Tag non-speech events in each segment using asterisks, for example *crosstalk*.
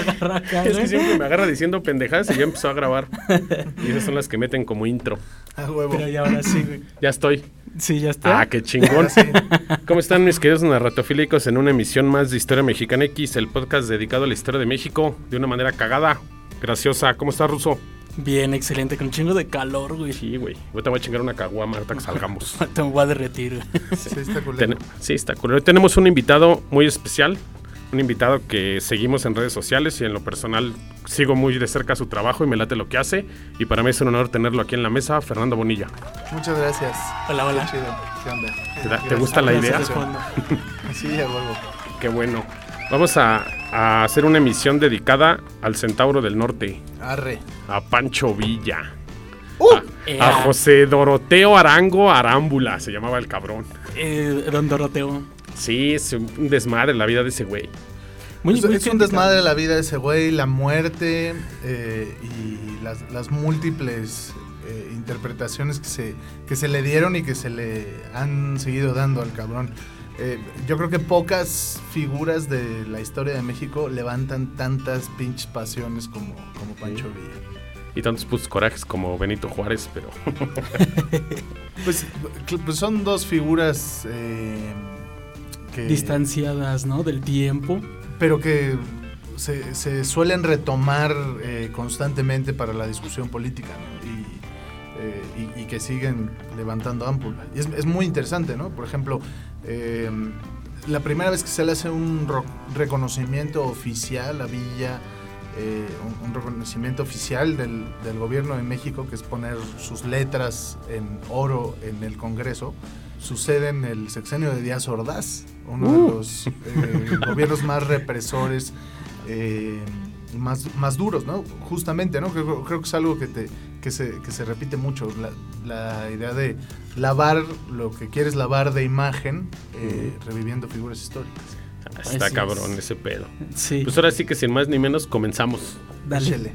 agarra acá. Es que siempre me agarra diciendo pendejadas y ya empezó a grabar. Y esas son las que meten como intro. A huevo. Pero ya ahora sí, güey. Ya estoy. Sí, ya está. Ah, qué chingón. ¿Cómo están mis queridos narratofílicos en una emisión más de Historia Mexicana X, el podcast dedicado a la historia de México de una manera cagada, graciosa? ¿Cómo está Ruso? Bien, excelente, con un chingo de calor, güey. Sí, güey. Ahorita voy a chingar una caguama ahorita que salgamos. *laughs* Te voy a derretir, güey. Sí, está culero. Ten- sí, está cool. Hoy tenemos un invitado muy especial. Un invitado que seguimos en redes sociales y en lo personal sigo muy de cerca su trabajo y me late lo que hace. Y para mí es un honor tenerlo aquí en la mesa, Fernando Bonilla. Muchas gracias. Hola, hola. Qué chido. ¿Qué onda? ¿Te, da- te gusta la idea? *laughs* Sí, a huevo. Qué bueno. Vamos a, a hacer una emisión dedicada al Centauro del Norte, Arre. a Pancho Villa. Uh, a, a José Doroteo Arango Arámbula, se llamaba el cabrón. Eh, don Doroteo. Sí, es un desmadre la vida de ese güey. Muy, es, muy es un desmadre la vida de ese güey, la muerte eh, y las, las múltiples eh, interpretaciones que se, que se le dieron y que se le han seguido dando al cabrón. Eh, yo creo que pocas figuras de la historia de México levantan tantas pinches pasiones como, como Pancho Villa. Y tantos putos corajes como Benito Juárez, pero *laughs* Pues, pues son dos figuras eh, que... Distanciadas, ¿no? Del tiempo. pero que se, se suelen retomar eh, constantemente para la discusión política ¿no? y, eh, y- y que siguen levantando ámpula. Y es, es muy interesante, ¿no? Por ejemplo, eh, la primera vez que se le hace un reconocimiento oficial a Villa, eh, un, un reconocimiento oficial del, del gobierno de México, que es poner sus letras en oro en el Congreso, sucede en el sexenio de Díaz Ordaz, uno de los eh, *laughs* gobiernos más represores, eh, más, más duros, ¿no? Justamente, ¿no? Creo, creo que es algo que, te, que, se, que se repite mucho, la, la idea de lavar lo que quieres lavar de imagen, eh, reviviendo figuras históricas. está Así cabrón es. ese pedo. Sí. Pues ahora sí que sin más ni menos comenzamos. Dale.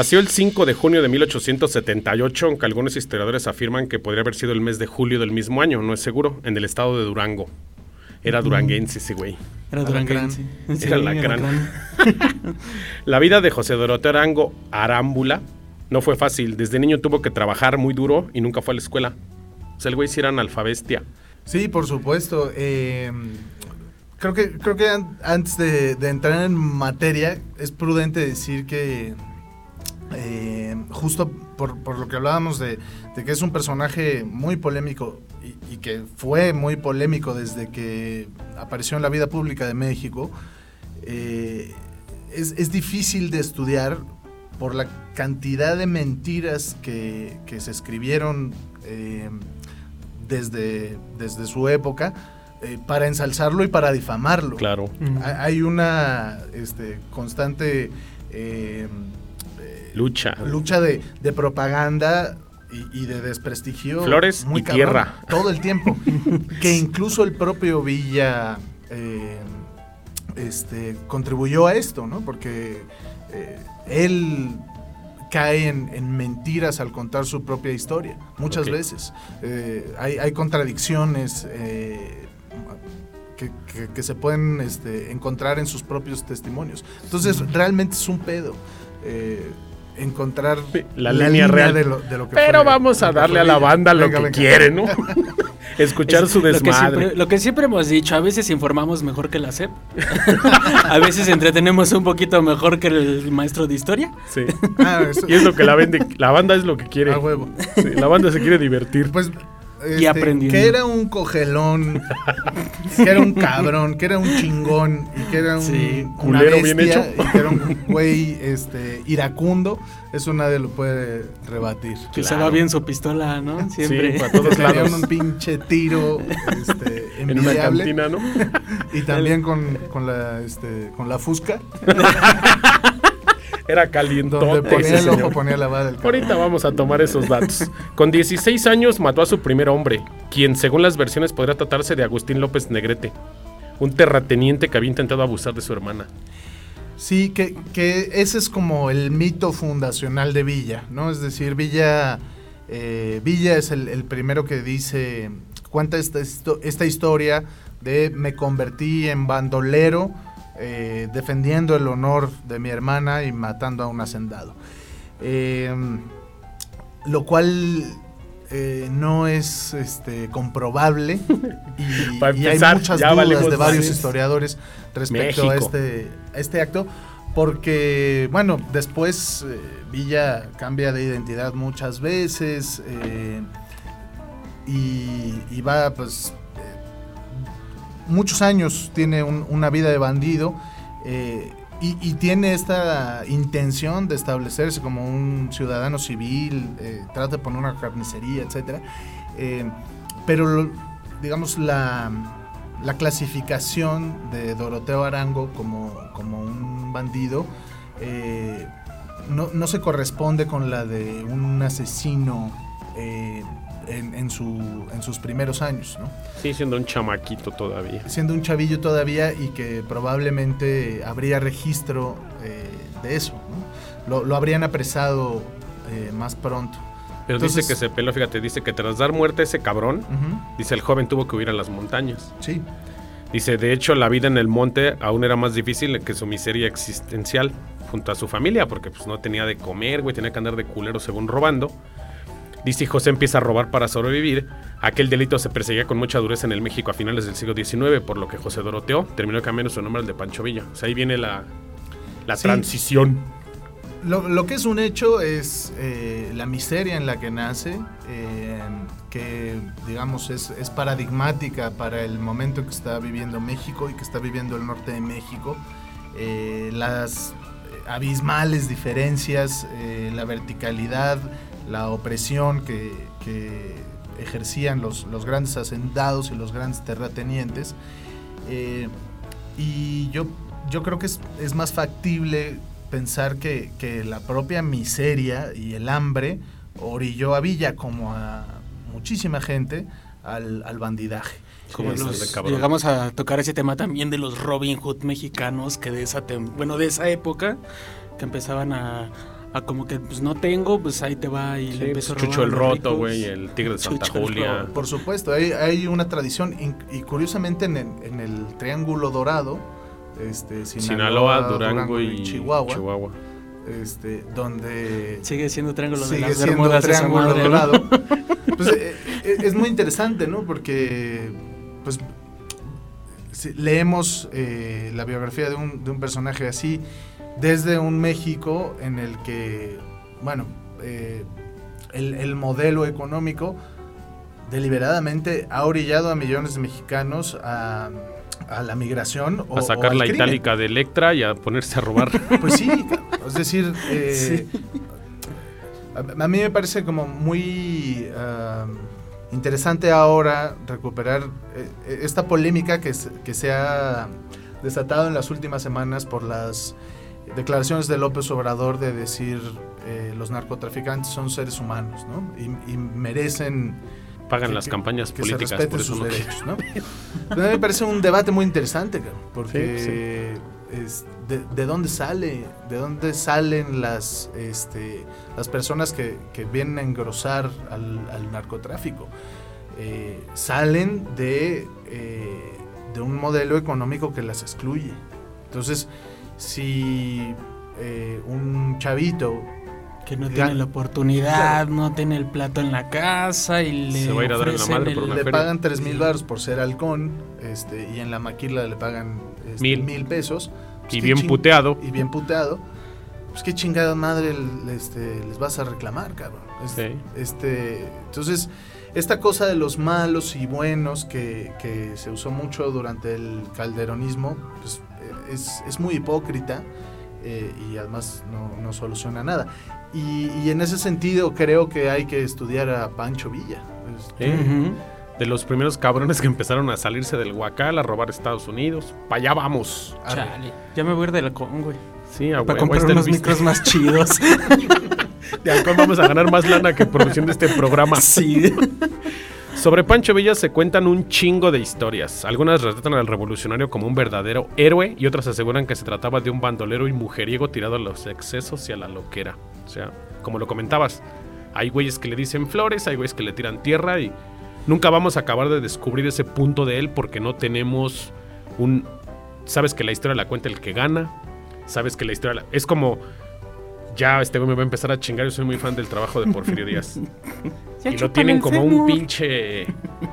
Nació el 5 de junio de 1878, aunque algunos historiadores afirman que podría haber sido el mes de julio del mismo año, no es seguro, en el estado de Durango. Era duranguense ese güey. Era duranguense. Era lacrán. *laughs* La vida de José Doroteo Arango Arámbula no fue fácil. Desde niño tuvo que trabajar muy duro y nunca fue a la escuela. O sea, el güey sí era analfabestia. Sí, por supuesto. eh, creo que, creo que an- antes de, de entrar en materia, es prudente decir que eh, justo por, por lo que hablábamos de, de que es un personaje muy polémico y, y que fue muy polémico desde que apareció en la vida pública de México, eh, es, es difícil de estudiar por la cantidad de mentiras que, que se escribieron eh, desde, desde su época eh, para ensalzarlo y para difamarlo. Claro. Mm. Ha- Hay una este, constante eh, Lucha. lucha de, de propaganda y, y de desprestigio. Flores y cabrón, tierra. Todo el tiempo. *laughs* que incluso el propio Villa eh, este, contribuyó a esto, ¿no? Porque eh, él cae en, en mentiras al contar su propia historia, muchas veces. Eh, hay, hay contradicciones que, que- que se pueden este, encontrar en sus propios testimonios. Entonces, realmente es un pedo. eh, encontrar La línea real. de lo, de lo que Pero fue- vamos a darle a la banda lo Venga, que venga. quiere, ¿no? *laughs* Escuchar Es su Lo que, desmadre. siempre, lo que siempre hemos dicho, a veces informamos mejor que la SEP. *laughs* a veces entretenemos un poquito mejor que el maestro de historia. Sí. Ah, eso- Y es lo que la vende. La banda es lo que quiere. a huevo. Sí, la banda se quiere divertir. Pues este, aprendiendo. que era un cogelón, que era un cabrón, que era un chingón y que era un Sí, culero bien hecho. y que era un güey este, iracundo, eso nadie lo puede rebatir. Que usaba bien su pistola, ¿no? Siempre. Sí, para *laughs* todos Tenía lados. un pinche tiro este, *laughs* En una cantina, ¿no? *laughs* y también con, con la este, con la fusca, Era calientote. donde ponía el ojo, ponía la. Ahorita vamos a tomar esos datos. Con 16 años mató a su primer hombre, quien según las versiones podría tratarse de Agustín López Negrete, un terrateniente que había intentado abusar de su hermana. Sí, que, que ese es como el mito fundacional de Villa, ¿no? Es decir, Villa, eh, Villa es el, el primero que dice, cuenta esta, esta historia de me convertí en bandolero eh, defendiendo el honor de mi hermana y matando a un hacendado. Eh, lo cual eh, no es este, comprobable. *laughs* Y, Para y hay muchas dudas de varios historiadores respecto a este, a este acto porque bueno después eh, Villa cambia de identidad muchas veces eh, y, y va pues muchos años tiene un- una vida de bandido eh, y, tiene esta intención de establecerse como un ciudadano civil, eh, trata de poner una carnicería, etcétera. Eh, pero digamos la, la clasificación de Doroteo Arango como, un bandido no, se corresponde con la de un asesino en, en su- en sus primeros años, ¿no? Sí, siendo un chamaquito todavía. siendo un chavillo todavía y que probablemente habría registro eh, de eso. ¿no? Lo, lo habrían apresado eh, más pronto. Pero Entonces- dice que se peló, fíjate, dice que tras dar muerte a ese cabrón, dice el joven tuvo que huir a las montañas. Sí, Dice, de hecho, la vida en el monte aún era más difícil que su miseria existencial junto a su familia, porque pues no tenía de comer, güey, tenía que andar de culero según robando. Dice, y José empieza a robar para sobrevivir. Aquel delito se perseguía con mucha dureza en el México a finales del siglo XIX, por lo que José Doroteo terminó cambiando su nombre al de Pancho Villa. O sea, ahí viene la, la Sí. transición. Lo, lo que es un hecho es eh, la miseria en la que nace, eh, que digamos es, es paradigmática para el momento que está viviendo México y que está viviendo el norte de México. Eh, las abismales diferencias, eh, la verticalidad, la opresión que, que ejercían los, los grandes hacendados y los grandes terratenientes. Eh, y yo, yo creo que es, es más factible pensar que, que la propia miseria y el hambre orilló a Villa como a muchísima gente al, al bandidaje. Como los- llegamos a tocar ese tema también de los Robin Hood mexicanos que de esa tem- bueno de esa época que empezaban a, a como que pues no tengo pues ahí te va y Sí, le empezó a pues, robar Chucho el Roto, güey, el Tigre de *laughs* Santa Chucho Julia. Por supuesto, hay, hay una tradición in- y curiosamente en el, en el Triángulo Dorado, este, Sinaloa, Durango, y Chihuahua, Chihuahua. este, donde sigue siendo triángulo de sigue las siendo Bermudas Triángulo madre, ¿no? Dorado. *laughs* Pues, eh, eh, es muy interesante, ¿no? Porque pues si leemos eh, la biografía de un, de un personaje así desde un México en el que, bueno, eh, el, el modelo económico deliberadamente ha orillado a millones de mexicanos a, a la migración o a sacar o la crimen. itálica de Electra y a ponerse a robar. *laughs* Pues sí, es decir, *laughs* eh, a, a mí me parece como muy interesante ahora recuperar eh, esta polémica que, que se ha desatado en las últimas semanas por las declaraciones de López Obrador de decir eh, los narcotraficantes son seres humanos, ¿no? Y, y merecen Pagan que- las que- campañas que se políticas, respeten por eso sus no derechos, ¿no? A mí me parece un debate muy interesante, porque es de, de dónde sale, de dónde salen las, este, las personas que, que vienen a engrosar al, al narcotráfico. Eh, salen de, eh, de un modelo económico que las excluye. Entonces, si eh, un chavito que no tiene la oportunidad, no tiene el plato en la casa y le Se va a ir a dar la madre el- por una le feria. pagan 3 mil baros por ser halcón este, y en la maquila le pagan este, Mil. mil pesos. pues y bien ching- puteado. Y bien puteado. Pues qué chingada madre este, les vas a reclamar, cabrón. Es- Sí. Este, entonces, esta cosa de los malos y buenos que, que se usó mucho durante el calderonismo, pues es, es muy hipócrita eh, y además no, no soluciona nada. Y, y en ese sentido creo que hay que estudiar a Pancho Villa. Este, De los primeros cabrones que empezaron a salirse del Huacal, a robar Estados Unidos. Pa' allá vamos. Chale. Ya me voy a ir de la con, güey. Sí, a Para comprar unos micros más *laughs* chidos. De alcohol vamos a ganar más lana que producción de este programa. sí. *laughs* Sobre Pancho Villa se cuentan un chingo de historias. Algunas retratan al revolucionario como un verdadero héroe y otras aseguran que se trataba de un bandolero y mujeriego tirado a los excesos y a la loquera. O sea, como lo comentabas, hay güeyes que le dicen flores, hay güeyes que le tiran tierra y nunca vamos a acabar de descubrir ese punto de él porque no tenemos un... Sabes que la historia la cuenta el que gana, sabes que la historia... Es como... Ya este güey me va a empezar a chingar, yo soy muy fan del trabajo de Porfirio Díaz. *laughs* Ya Y lo tienen como un pinche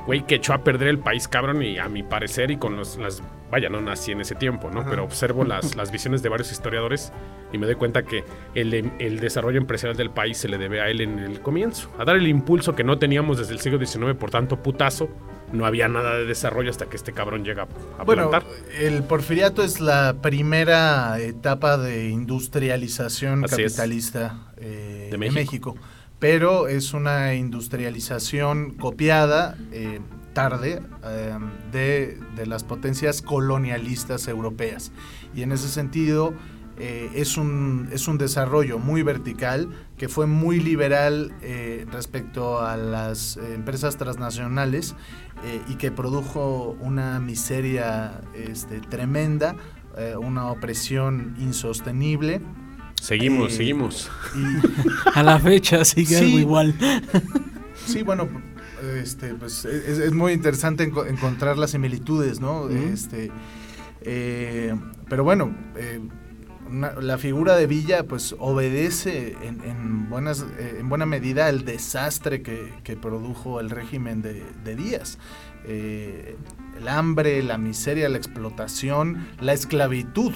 güey que echó a perder el país, cabrón. Y a mi parecer, y con los, las. Vaya, no nací en ese tiempo, ¿no? Ajá. Pero observo las, las visiones de varios historiadores y me doy cuenta que el, em- el desarrollo empresarial del país se le debe a él en el comienzo. A dar el impulso que no teníamos desde el siglo XIX por tanto putazo. No había nada de desarrollo hasta que este cabrón llega a Bueno, plantar. el porfiriato es la primera etapa de industrialización Así capitalista eh, De de, México. Pero es una industrialización copiada eh, tarde eh, de, de las potencias colonialistas europeas. Y en ese sentido eh, es, un, es un desarrollo muy vertical que fue muy liberal eh, respecto a las empresas transnacionales y que produjo una miseria este, tremenda, una opresión insostenible. Seguimos, eh, seguimos. A la fecha sigue Sí. algo igual. sí, bueno, este, pues es, es muy interesante enco- encontrar las similitudes, ¿no? Este, eh, pero bueno, eh, una- la figura de Villa pues obedece en, en buenas, eh, en buena medida al desastre que, que produjo el régimen de, de Díaz. Eh, el hambre, la miseria, la explotación, la esclavitud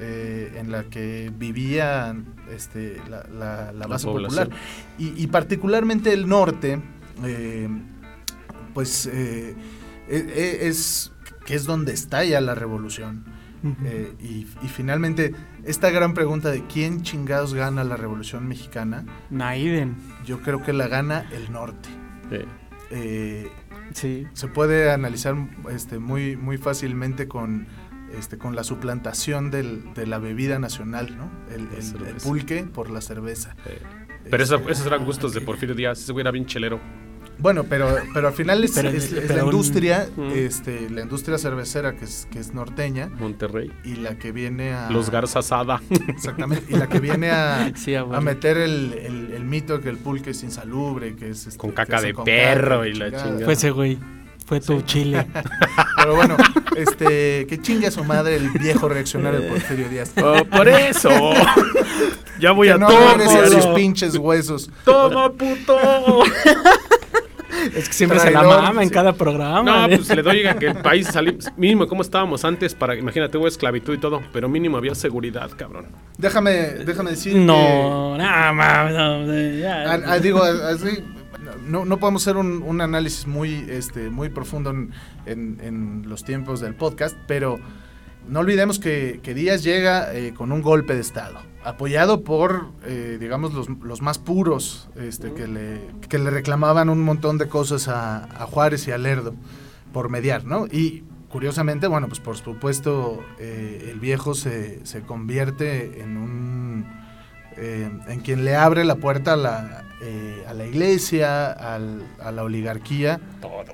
eh, en la que vivía este, la, la- la base popular. Y, y particularmente el norte, eh, pues eh, e- e- es que es donde estalla la revolución. Eh, y, y finalmente, esta gran pregunta de quién chingados gana la revolución mexicana, Naiden. yo creo que la gana el norte. Eh, Sí. se puede analizar este, muy, muy fácilmente con, este, con la suplantación del- de la bebida nacional, ¿no? El, pulque por la cerveza. eh. Pero eso- Este, esos eran gustos de Porfirio Díaz. Ese güey era bien chelero. Bueno, pero, pero al final es, Pero- es- es pero la industria, este, la industria cervecera que es, que es norteña Monterrey. y la que viene a Los Garza Sada. exactamente y la que viene a, *laughs* Sí, a meter el, el- el mito que el pulque es insalubre, que es este, Con caca de con perro y la chingada. chingada. Fue ese güey. Fue tu chile. *laughs* Pero bueno, este, que chingue a su madre el viejo reaccionario de Porfirio Díaz. Oh, por eso. ya voy Que a no a sus pinches huesos. Toma, puto. Es que siempre se la mama en sí. cada programa. No, ¿eh? pues le doy a que el país salí, mínimo como estábamos antes para imagínate hubo esclavitud y todo, pero mínimo había seguridad, cabrón. Déjame, déjame decir No, nada más. no. Ah, ah, digo, así, no, no podemos hacer un, un análisis muy, este, muy profundo en, en- los tiempos del podcast, pero no olvidemos que, que Díaz llega eh, con un golpe de Estado, apoyado por, eh, digamos, los, los más puros, este, que, le, que le reclamaban un montón de cosas a, a Juárez y a Lerdo por mediar, ¿no? Y curiosamente, bueno, pues por supuesto, eh, el viejo se, se convierte en un en quien le abre la puerta a la, eh, a la iglesia, al- a la oligarquía Todo.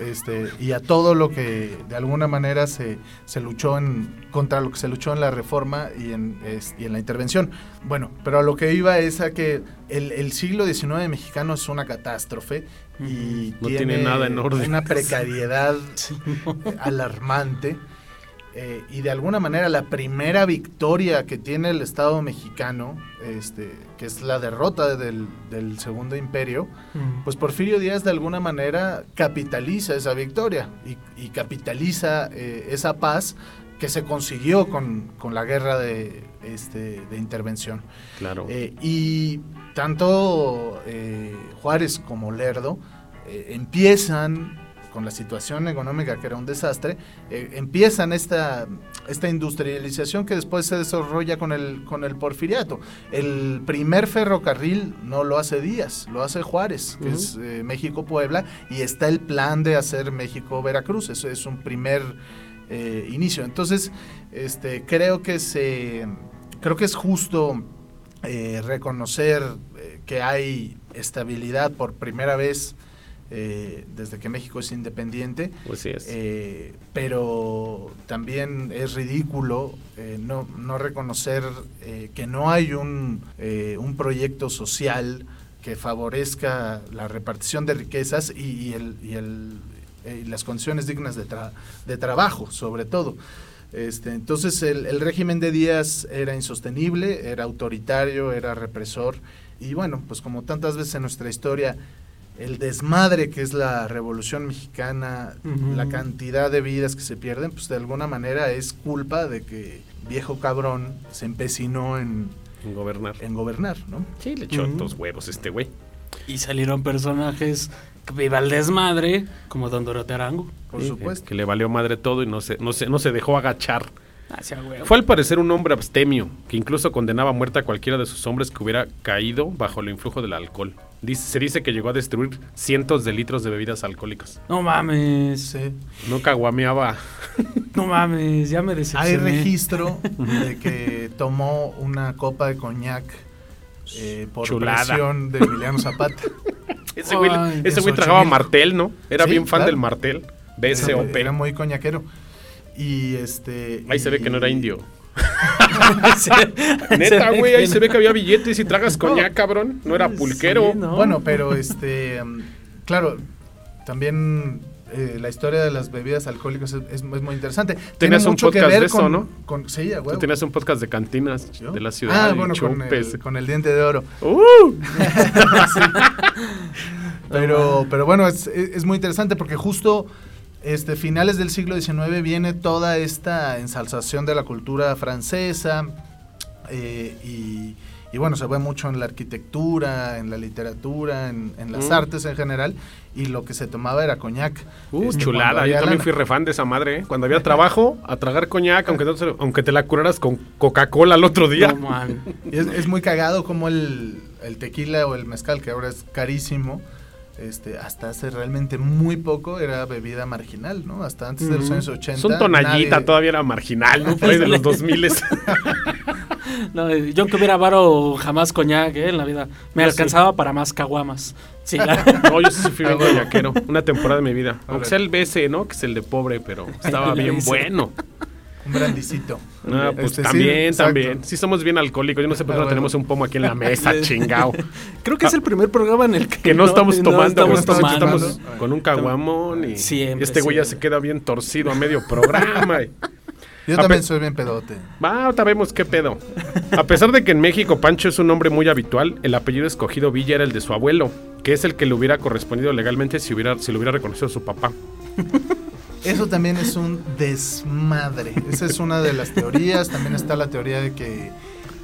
este, y a todo lo que de alguna manera se, se luchó en, contra lo que se luchó en la reforma y en, es- y en la intervención. Bueno, pero a lo que iba es a que el, el siglo XIX mexicano es una catástrofe y No tiene nada en orden. una *laughs* precariedad alarmante. eh, y de alguna manera la primera victoria que tiene el Estado mexicano, este, que es la derrota del, del Segundo Imperio, Mm. pues Porfirio Díaz de alguna manera capitaliza esa victoria y, y capitaliza eh, esa paz que se consiguió con, con la guerra de, este, de intervención. Claro. Eh, y tanto eh, Juárez como Lerdo eh, empiezan con la situación económica que era un desastre, eh, empiezan esta, esta industrialización que después se desarrolla con el, con el porfiriato. El primer ferrocarril no lo hace Díaz, lo hace Juárez, que es eh, México-Puebla, y está el plan de hacer México-Veracruz. Eso es un primer eh, inicio. Entonces, este, creo que se creo que es justo reconocer que hay estabilidad por primera vez eh, desde que México es independiente. Pues sí es. Eh, pero también es ridículo eh, no, no reconocer que no hay un, un proyecto social que favorezca la repartición de riquezas y, y el, y el, y las condiciones dignas de, tra- de trabajo, sobre todo. Este, entonces el, el régimen de Díaz era insostenible, era autoritario, era represor y bueno, pues como tantas veces en nuestra historia, el desmadre que es la revolución mexicana, la cantidad de vidas que se pierden, pues de alguna manera es culpa de que viejo cabrón se empecinó en, En gobernar. en gobernar, ¿no? Sí, le echó Ujú. dos huevos este güey. Y salieron personajes que viva el desmadre, como Don Doroteo Arango. Por Sí, supuesto. Que le valió madre todo y no se, no se, no se dejó agachar. Hacia huevo. Fue al parecer un hombre abstemio, que incluso condenaba a muerte a cualquiera de sus hombres que hubiera caído bajo el influjo del alcohol. Dice- se dice que llegó a destruir cientos de litros de bebidas alcohólicas. No mames, Sí. No caguameaba. *laughs* no mames, ya me Hay decepcioné. registro *laughs* de que tomó una copa de coñac eh, por Chulada. presión de Emiliano Zapata. *laughs* Ese güey, Ay, ese güey tragaba Xochimilco. martel, ¿no? Era Sí, bien fan claro. del martel. Era, BSOP. era muy coñaquero. Y este. Ahí se ve que no era y- indio. *laughs* Neta, güey, ahí se ve que había billetes y tragas coñac, cabrón. No era pulquero. Sí, ¿no? Bueno, pero este. mm, claro, también. eh, la historia de las bebidas alcohólicas es, es- es muy interesante. Tenías un que podcast ver de eso, con, ¿no? con- sí, a Tú tenías un podcast de cantinas ¿Yo? de la ciudad. Ah, bueno, con el, con el diente de oro. ¡Uh! *laughs* *laughs* Pero, pero bueno, es, es- es muy interesante porque justo este, finales del siglo XIX viene toda esta ensalzación de la cultura francesa eh, y, y bueno, se ve mucho en la arquitectura, en la literatura, en, en las Mm. artes en general y lo que se tomaba era coñac. Uh, Este, chulada. Yo también lana. fui refan de esa madre. ¿eh? Cuando había trabajo, a tragar coñac, aunque, no te- aunque te la curaras con Coca-Cola al otro día. No, man. *laughs* Y es, es muy cagado como el, el tequila o el mezcal, que ahora es carísimo, este, hasta hace realmente muy poco era bebida marginal, ¿no? Hasta antes de los años 80. Es un tonallita, nadie- todavía era marginal, ¿no? Por ahí de los 2000 *laughs* No, yo que hubiera varo jamás coñac eh, en la vida. Me sí. alcanzaba para más caguamas. Sí, la- *laughs* No, yo sí fui bien coñaquero. Una temporada de mi vida. Aunque sea el BS, ¿no? Que es el de pobre, pero estaba bien bueno. Un brandicito. No, pues Este, sí, también, exacto. también. Sí somos bien alcohólicos. Yo no sé por qué Ah, no bueno. tenemos un pomo aquí en la mesa, *laughs* chingao. Creo que es el primer programa en el que, Que no estamos tomando, estamos estamos, tomando. estamos con un caguamón y Siempre, este güey ya se queda bien torcido a medio programa. y- *laughs* Yo también soy bien pedote. Va, ahorita vemos qué pedo. A pesar de que en México Pancho es un nombre muy habitual, el apellido escogido Villa era el de su abuelo, que es el que le hubiera correspondido legalmente si hubiera si lo hubiera reconocido su papá. Eso también es un desmadre. Esa es una de las teorías. También está la teoría de que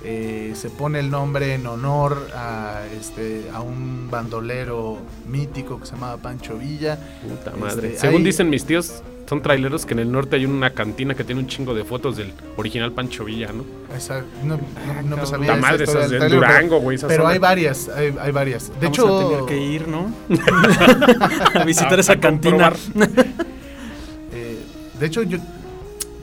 eh, se pone el nombre en honor a, este, a un bandolero mítico que se llamaba Pancho Villa. Puta Este, madre. Según hay- dicen mis tíos, son traileros que en el norte hay una cantina que tiene un chingo de fotos del original Pancho Villa, ¿no? Esa- no, no- no me sabía La esa madre, esas del de trailer, Durango, güey. esa Pero zona. hay varias, hay, hay varias. De Vamos hecho, a tener que ir, ¿no? *laughs* a visitar A- esa a cantina. *laughs* de hecho yo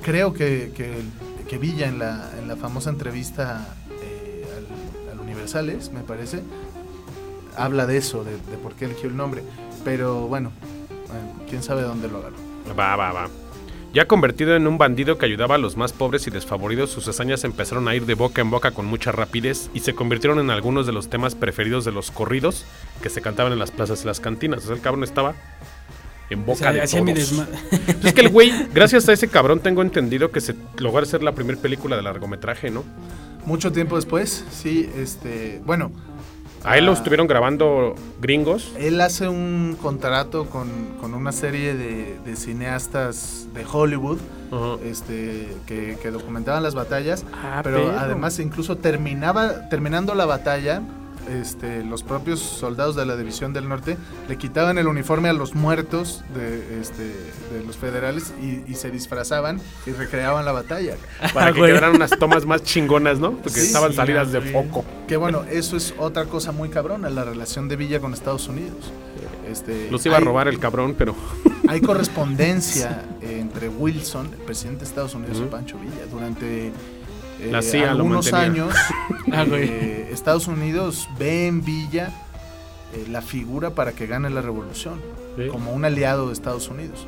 creo que, que, Villa en la, en la famosa entrevista eh, al, al Universales, me parece, habla de eso, de, de por qué eligió el nombre. Pero bueno, eh, quién sabe dónde lo agarró. Va, va, va. Ya convertido en un bandido que ayudaba a los más pobres y desfavoridos, sus hazañas empezaron a ir de boca en boca con mucha rapidez y se convirtieron en algunos de los temas preferidos de los corridos que se cantaban en las plazas y las cantinas. O sea, el cabrón estaba en O boca sea, de hacía mi todos. desma- Es que el güey, gracias a ese cabrón, tengo entendido que se logró hacer la primera película de largometraje, ¿no? Mucho tiempo después, sí, este, bueno, A él lo Ah. estuvieron grabando gringos. él hace un contrato con, con una serie de, de cineastas de Hollywood Ajá. este, que, que documentaban las batallas, Ah, pero perro. además incluso terminaba, terminando la batalla, este, los propios soldados de la División del Norte le quitaban el uniforme a los muertos de, este, de los federales y, y se disfrazaban y recreaban la batalla. *laughs* Para que güey. quedaran unas tomas más chingonas, ¿no? Porque Sí, estaban sí, salidas de foco. Que bueno, eso es otra cosa muy cabrona, la relación de Villa con Estados Unidos. Este, Los iba a robar el cabrón, pero *laughs* Hay correspondencia entre Wilson, el presidente de Estados Unidos, y. Pancho Villa. Durante eh, La CIA algunos años, *laughs* Ah, eh, Estados Unidos ve en Villa eh, la figura para que gane la revolución, Sí. como un aliado de Estados Unidos.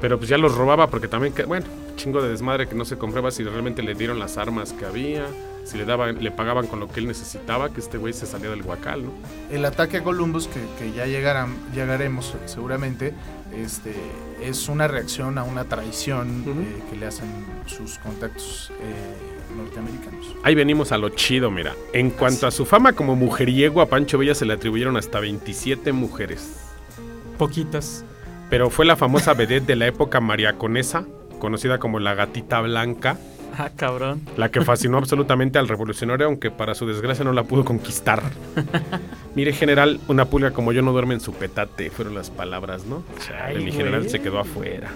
Pero pues ya los robaba porque también, bueno, chingo de desmadre que no se comprueba si realmente le dieron las armas que había, si le daban, le pagaban con lo que él necesitaba, que este güey se salía del huacal, ¿no? El ataque a Columbus, que, que ya llegarán, llegaremos seguramente, este, es una reacción a una traición eh, que le hacen sus contactos eh, norteamericanos. Ahí venimos a lo chido, mira. En cuanto a su fama como mujeriego, a Pancho Villa se le atribuyeron hasta 27 mujeres. Poquitas. Pero fue la famosa vedette de la época mariaconesa, conocida como la gatita blanca, Ah, cabrón. la que fascinó absolutamente al revolucionario, aunque para su desgracia no la pudo conquistar. *laughs* Mire, general, una pulga como yo no duerme en su petate, fueron las palabras, ¿no? Chale, Ay, mi general güey. se quedó afuera.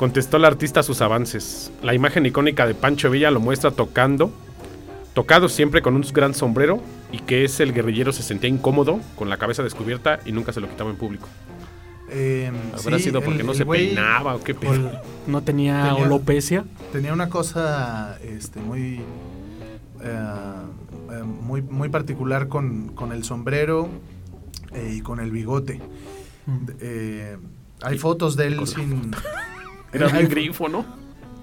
Contestó el artista sus avances. La imagen icónica de Pancho Villa lo muestra tocando, tocado siempre con un gran sombrero, y que es el guerrillero se sentía incómodo, con la cabeza descubierta y nunca se lo quitaba en público. Eh, Habrá sí, sido porque el- no el se peinaba o qué pedo. Ol- no tenía, Tenía- alopecia. Tenía una cosa este, muy, eh, eh, muy, muy particular con, con el sombrero eh, y con el bigote. Eh, hay fotos de él sin... Era un grifo, ¿no?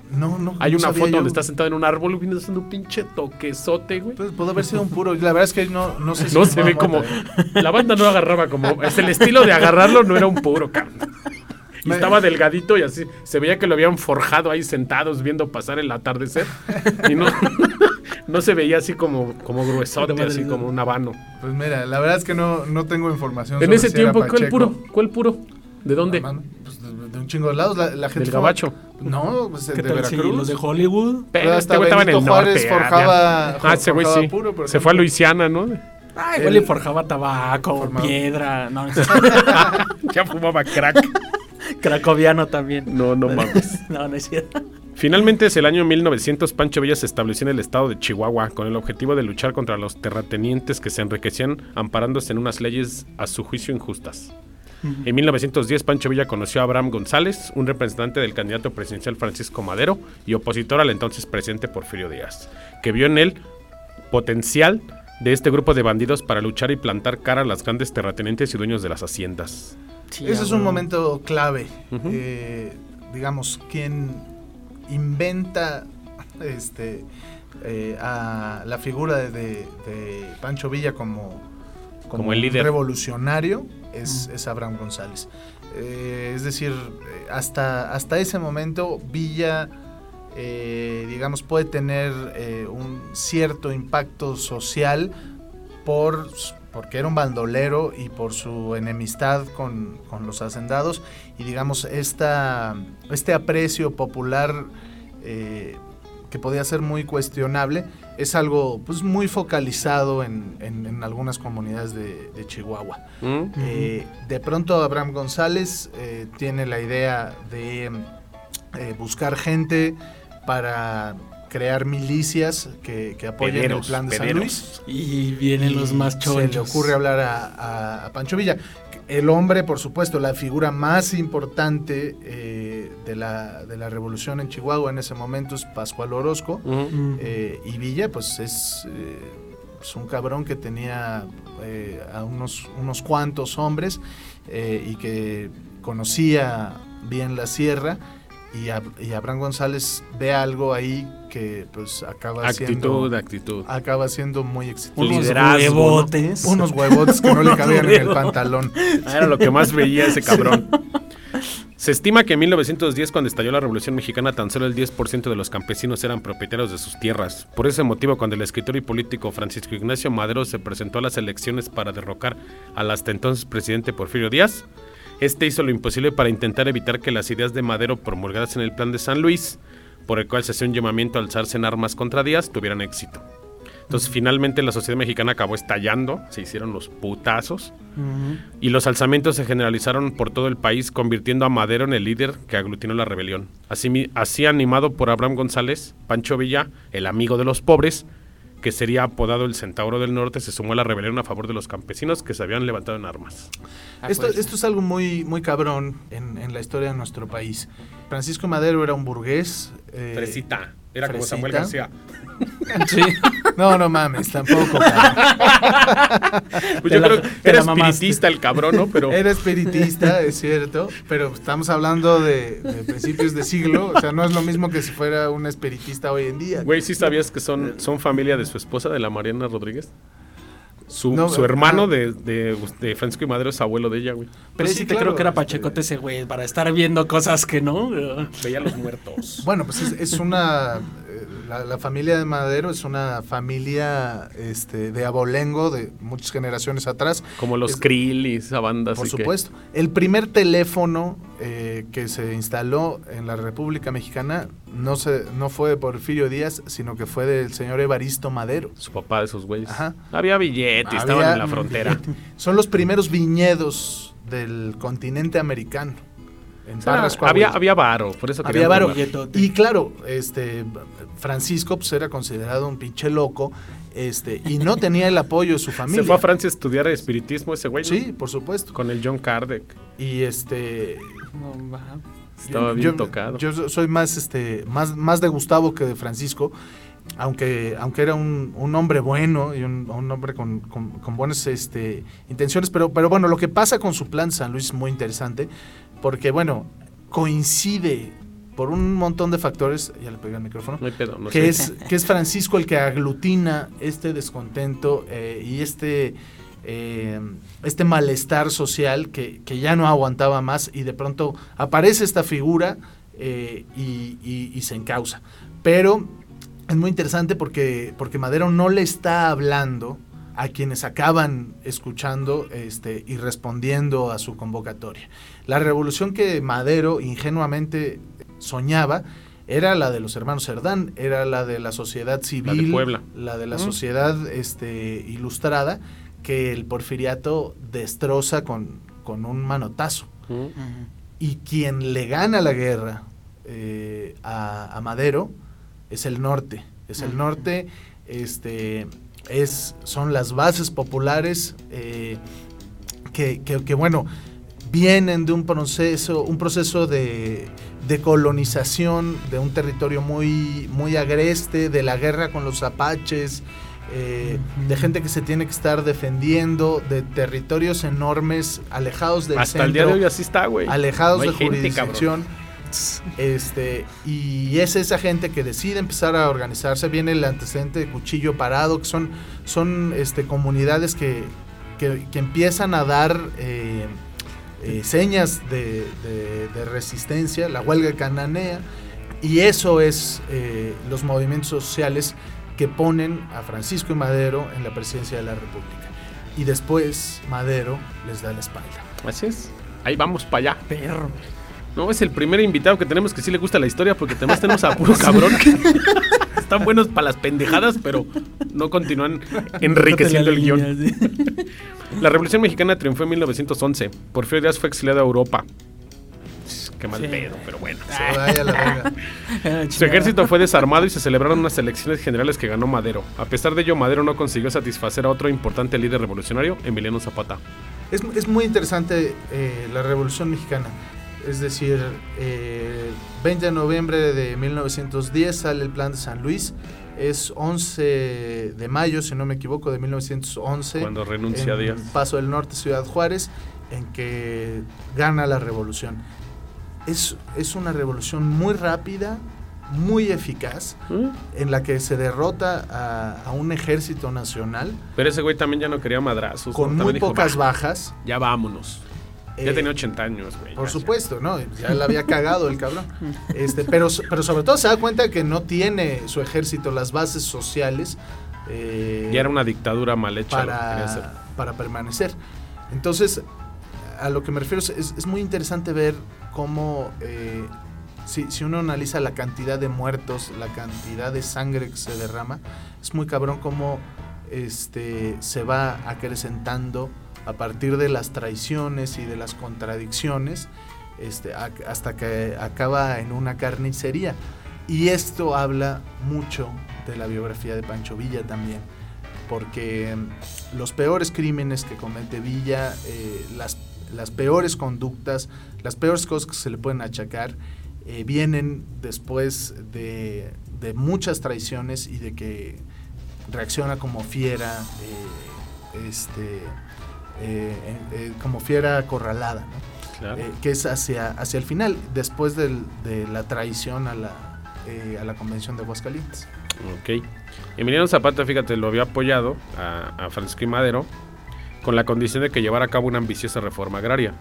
No, no. Hay una foto yo. donde está sentado en un árbol y viene haciendo un pinche toquezote, güey. Pues pudo haber sido un puro. La verdad es que no, no sé *laughs* si No se ve como. La banda no agarraba como. Es el estilo de agarrarlo, no era un puro, cabrón. Y Me- estaba delgadito y así. Se veía que lo habían forjado ahí sentados viendo pasar el atardecer. Y no, *laughs* no se veía así como, como gruesote, así como un habano. Pues mira, la verdad es que no, no tengo información. En sobre ese si tiempo, ¿cuál puro? ¿Cuál puro? ¿De dónde? De, un chingo de lados. La, la gente Del fue- gabacho. No, pues ¿Qué de tal si Veracruz. los de Hollywood? Pero Hasta este güey estaba en el Juárez norte. ah, forjaba-. Ah, ese güey forjaba sí. puro, por Se fue a ejemplo. Luisiana, ¿no? Ah, El- igual le forjaba tabaco, Formado. piedra. No, *laughs* Ya fumaba crack. cracoviano también. No, no *laughs* mames. No, no es cierto. Finalmente, es el año 1900, Pancho Villa se estableció en el estado de Chihuahua con el objetivo de luchar contra los terratenientes que se enriquecían amparándose en unas leyes a su juicio injustas. En 1910, Pancho Villa conoció a Abraham González, un representante del candidato presidencial Francisco Madero y opositor al entonces presidente Porfirio Díaz, que vio en él potencial de este grupo de bandidos para luchar y plantar cara a las grandes terratenientes y dueños de las haciendas. Ese es un momento clave. Eh, digamos, quien inventa este, eh, a la figura de Pancho Villa como, Como el líder. revolucionario es, es Abraham González. Eh, es decir, eh, hasta, hasta ese momento Villa, eh, digamos, puede tener eh, un cierto impacto social por, porque era un bandolero y por su enemistad con, con los hacendados y digamos esta, este aprecio popular eh, que podía ser muy cuestionable es algo pues muy focalizado en, en- en algunas comunidades de, de Chihuahua. ¿Mm? Eh, de pronto Abraham González eh, tiene la idea de eh, buscar gente para crear milicias que, que apoyen Pederos, el plan de San pederos. Luis. Y vienen los más chonchos. Se le ocurre hablar a, a- a Pancho Villa. El hombre, por supuesto, la figura más importante eh, de, la, de la revolución en Chihuahua en ese momento es Pascual Orozco. Eh, y Villa, pues es, eh, es un cabrón que tenía eh, a unos, unos cuantos hombres eh, y que conocía bien la sierra. Y, y Abraham González ve algo ahí que pues acaba Actitud, siendo actitud. acaba siendo muy exitoso. Unos liderazgo, huevotes. *laughs* Unos huevotes que no le cabían en el pantalón. Ah, Era lo que más veía ese *laughs* cabrón. Se estima que en 1910, cuando estalló la Revolución Mexicana, tan solo el 10% de los campesinos eran propietarios de sus tierras. Por ese motivo, cuando el escritor y político Francisco Ignacio Madero se presentó a las elecciones para derrocar al hasta entonces presidente Porfirio Díaz, este hizo lo imposible para intentar evitar que las ideas de Madero promulgadas en el Plan de San Luis, por el cual se hacía un llamamiento a alzarse en armas contra Díaz, tuvieran éxito. Entonces, finalmente la sociedad mexicana acabó estallando, se hicieron los putazos y los alzamientos se generalizaron por todo el país, convirtiendo a Madero en el líder que aglutinó la rebelión. Así, así animado por Abraham González, Pancho Villa, el amigo de los pobres, que sería apodado el Centauro del Norte, se sumó a la rebelión a favor de los campesinos que se habían levantado en armas. Ah, Esto, pues. esto es algo muy, muy cabrón en, en la historia de nuestro país. Francisco Madero era un burgués. eh, Fresita, era como Samuel. García. *laughs* Sí. No, no mames, tampoco. *laughs* Pues yo la- creo que era espiritista el cabrón, ¿no? Pero Era espiritista, es cierto, pero estamos hablando de, de principios de siglo. O sea, no es lo mismo que si fuera un espiritista hoy en día. Güey, ¿sí sabías que son, son familia de su esposa, de la Mariana Rodríguez? Su, No, su hermano ah. de, de, de Francisco y Madero es abuelo de ella, güey. Pero Pues sí sí, te claro, creo que era este- pachecote ese güey para estar viendo cosas que no. Veía a los muertos. Bueno, pues es, es una. La, la familia de Madero es una familia este, de abolengo de muchas generaciones atrás. Como los Es- Krill y esa banda. Por que- supuesto. El primer teléfono eh, que se instaló en la República Mexicana no, se, no fue de Porfirio Díaz, sino que fue del señor Evaristo Madero. su papá de esos güeyes. Ajá. Había billetes, Había estaban en la frontera. Son los primeros viñedos del continente americano. En O sea, Parras, había, había varo, por eso Había varo. Y claro, este Francisco pues, era considerado un pinche loco, este, y no tenía el apoyo de su familia. *laughs* Se fue a Francia a estudiar espiritismo ese güey. Sí, por supuesto. Con el John Kardec. Y este No. Estaba yo- bien yo- tocado. Yo soy más este más más de Gustavo que de Francisco. Aunque, aunque era un, un hombre bueno y un, un hombre con, con- con buenas este, intenciones, pero, pero bueno, lo que pasa con su plan San Luis es muy interesante, porque bueno, coincide por un montón de factores, ya le pegué el micrófono, no pedo, no que sé. es, que es Francisco el que aglutina este descontento eh, y este, eh, este malestar social que, que ya no aguantaba más y de pronto aparece esta figura eh, y, y- y se encausa. Pero es muy interesante porque, porque Madero no le está hablando a quienes acaban escuchando este, y respondiendo a su convocatoria. La revolución que Madero ingenuamente soñaba era la de los hermanos Cerdán, era la de la sociedad civil, Puebla. la de la Mm. sociedad este, ilustrada, que el porfiriato destroza con, con un manotazo. ¿Mm? Y quien le gana la guerra eh, a, a Madero es el norte. Es el norte, este, es, son las bases populares eh, que, que- que, bueno, vienen de un proceso, un proceso de, de colonización de un territorio muy, muy agreste, de la guerra con los apaches, eh, de gente que se tiene que estar defendiendo, de territorios enormes, alejados del Hasta el centro día de hoy así está, güey. alejados No de gente, jurisdicción. Este, y es esa gente que decide empezar a organizarse. Viene el antecedente de Cuchillo Parado, que son, son este, comunidades que, que- que empiezan a dar eh, eh, señas de, de- de resistencia, la huelga cananea, y eso es eh, los movimientos sociales que ponen a Francisco y Madero en la presidencia de la República. Y después Madero les da la espalda. Así es. Ahí vamos para allá. Perro. No, es el primer invitado que tenemos que sí le gusta la historia porque además tenemos a puro cabrón que *laughs* están buenos para las pendejadas, pero no continúan enriqueciendo el guion. *laughs* La Revolución Mexicana triunfó en 1911. Porfirio Díaz fue exiliado a Europa. Qué mal Sí. pedo, pero bueno. Se vaya la verga. *laughs* Su ejército fue desarmado y se celebraron unas elecciones generales que ganó Madero. A pesar de ello, Madero no consiguió satisfacer a otro importante líder revolucionario, Emiliano Zapata. Es, es muy interesante eh, la Revolución Mexicana. Es decir, eh, 20 de noviembre de 1910 sale el Plan de San Luis. Es 11 de mayo, si no me equivoco, de 1911. Cuando renuncia en Díaz. Paso del Norte, Ciudad Juárez, en que gana la revolución. Es, es una revolución muy rápida, muy eficaz, ¿Mm? en la que se derrota a, a un ejército nacional Pero ese güey también ya no quería madrazos. con ¿no? muy dijo, pocas "Va, bajas. Ya vámonos. Ya Eh, tenía 80 años, güey. Por ya, supuesto, ¿no? Ya la había cagado el cabrón. Este, pero, pero sobre todo se da cuenta que no tiene su ejército las bases sociales eh, Ya era una dictadura mal hecha. para, para permanecer. Entonces, a lo que me refiero es muy interesante ver cómo eh, si, si uno analiza la cantidad de muertos, la cantidad de sangre que se derrama, es muy cabrón cómo este, se va acrecentando a partir de las traiciones y de las contradicciones este, hasta que acaba en una carnicería. Y esto habla mucho de la biografía de Pancho Villa también, porque los peores crímenes que comete Villa, eh, las, las peores conductas, las peores cosas que se le pueden achacar, eh, vienen después de, de muchas traiciones y de que reacciona como fiera, eh, este, eh, eh, como fiera acorralada, ¿no? Claro. Eh, que es hacia, hacia el final, después del- de la traición a la, a la Convención de Aguascalientes. Ok. Emiliano Zapata, fíjate, lo había apoyado a, a Francisco y Madero con la condición de que llevara a cabo una ambiciosa reforma agraria.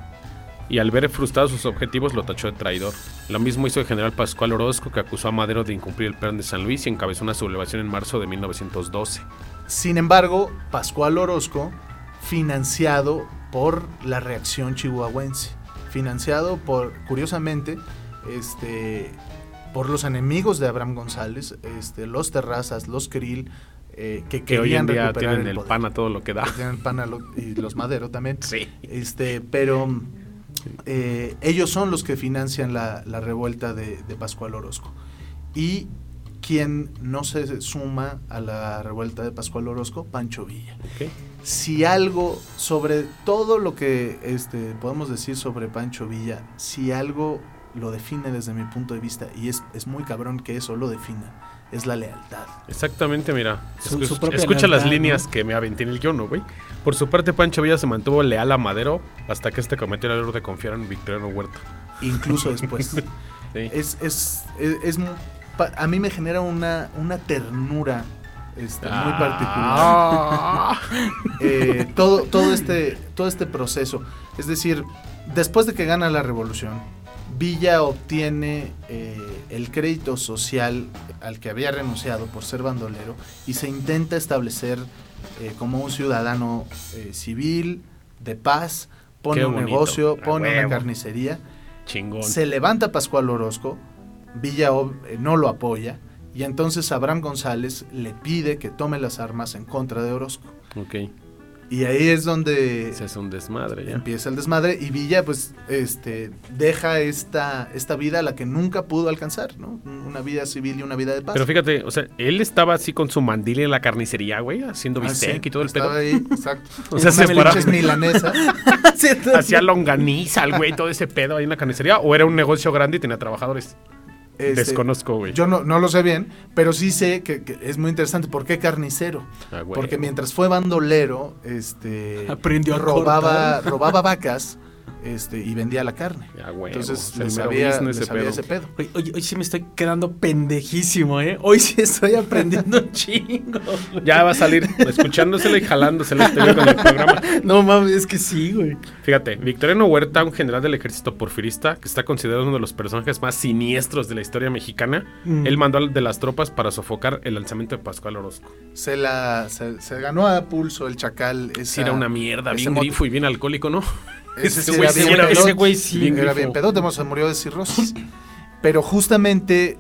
Y al ver frustrados sus objetivos lo tachó de traidor. Lo mismo hizo el general Pascual Orozco que acusó a Madero de incumplir el plan de San Luis y encabezó una sublevación en marzo de 1912. Sin embargo, Pascual Orozco, financiado por la reacción chihuahuense, financiado por, curiosamente, este, por los enemigos de Abraham González, este, los Terrazas, los Krill, eh, que Que hoy en día tienen el poder. pan a todo lo que da. que tienen el pan a lo- y los Madero también. Sí. Este, pero eh, ellos son los que financian la, la revuelta de, de Pascual Orozco. Y quien no se suma a la revuelta de Pascual Orozco, Pancho Villa. Si algo sobre todo lo que este, podemos decir sobre Pancho Villa, si algo lo define desde mi punto de vista, y es, es muy cabrón que eso lo defina, es la lealtad. Exactamente, mira. Su- Escu- su propia escucha las líneas ¿no? que me aventé en el guion, ¿no, güey? Por su parte, Pancho Villa se mantuvo leal a Madero hasta que este cometió el error de confiar en Victoriano Huerta. Incluso *laughs* después. Sí. es, es, es, a mí me genera una, una ternura este, muy Ah. particular. *laughs* Eh, todo, todo, este, todo este proceso. Es decir, después de que gana la revolución, Villa obtiene eh, el crédito social al que había renunciado por ser bandolero y se intenta establecer eh, como un ciudadano civil, de paz, pone un negocio, pone una carnicería. Chingón. Se levanta Pascual Orozco, Villa no lo apoya, y entonces Abraham González le pide que tome las armas en contra de Orozco. Ok. Y ahí es donde Se hace un desmadre ya. empieza el desmadre y Villa pues este deja esta, esta vida a la que nunca pudo alcanzar, ¿no? Una vida civil y una vida de paz. Pero fíjate, o sea, él estaba así con su mandil en la carnicería, güey, haciendo Ah, bistec sí, y todo el estaba pedo. ahí, exacto. *laughs* O sea, se paraba- leches milanesas. *laughs* Hacía longaniza el güey, todo ese pedo ahí en la carnicería. O era un negocio grande y tenía trabajadores. Este, Desconozco, güey. Yo no, no lo sé bien, pero sí sé que, que es muy interesante. ¿Por qué carnicero? Ah. Porque mientras fue bandolero, este Aprendió a robaba, robaba vacas este, y vendía la carne. Güey. Entonces Es el le mero sabía, ese sabía pedo. ese pedo. Oye, oye, hoy sí me estoy quedando pendejísimo, ¿eh? Hoy sí estoy aprendiendo un chingo. güey. Ya va a salir escuchándosela y jalándosela este con el programa. *laughs* No mames, es que sí, güey. Fíjate, Victoriano Huerta, un general del ejército porfirista, que está considerado uno de los personajes más siniestros de la historia mexicana, Mm. él mandó al de las tropas para sofocar el lanzamiento de Pascual Orozco. Se, la, se, se ganó a pulso el chacal. Sí, Esa, era una mierda, bien grifo y bien alcohólico, ¿no? Ese sí Ese güey era sí bien era- ese güey sí, bien Era grifo. bien pedote, se murió de cirrosis. Pero justamente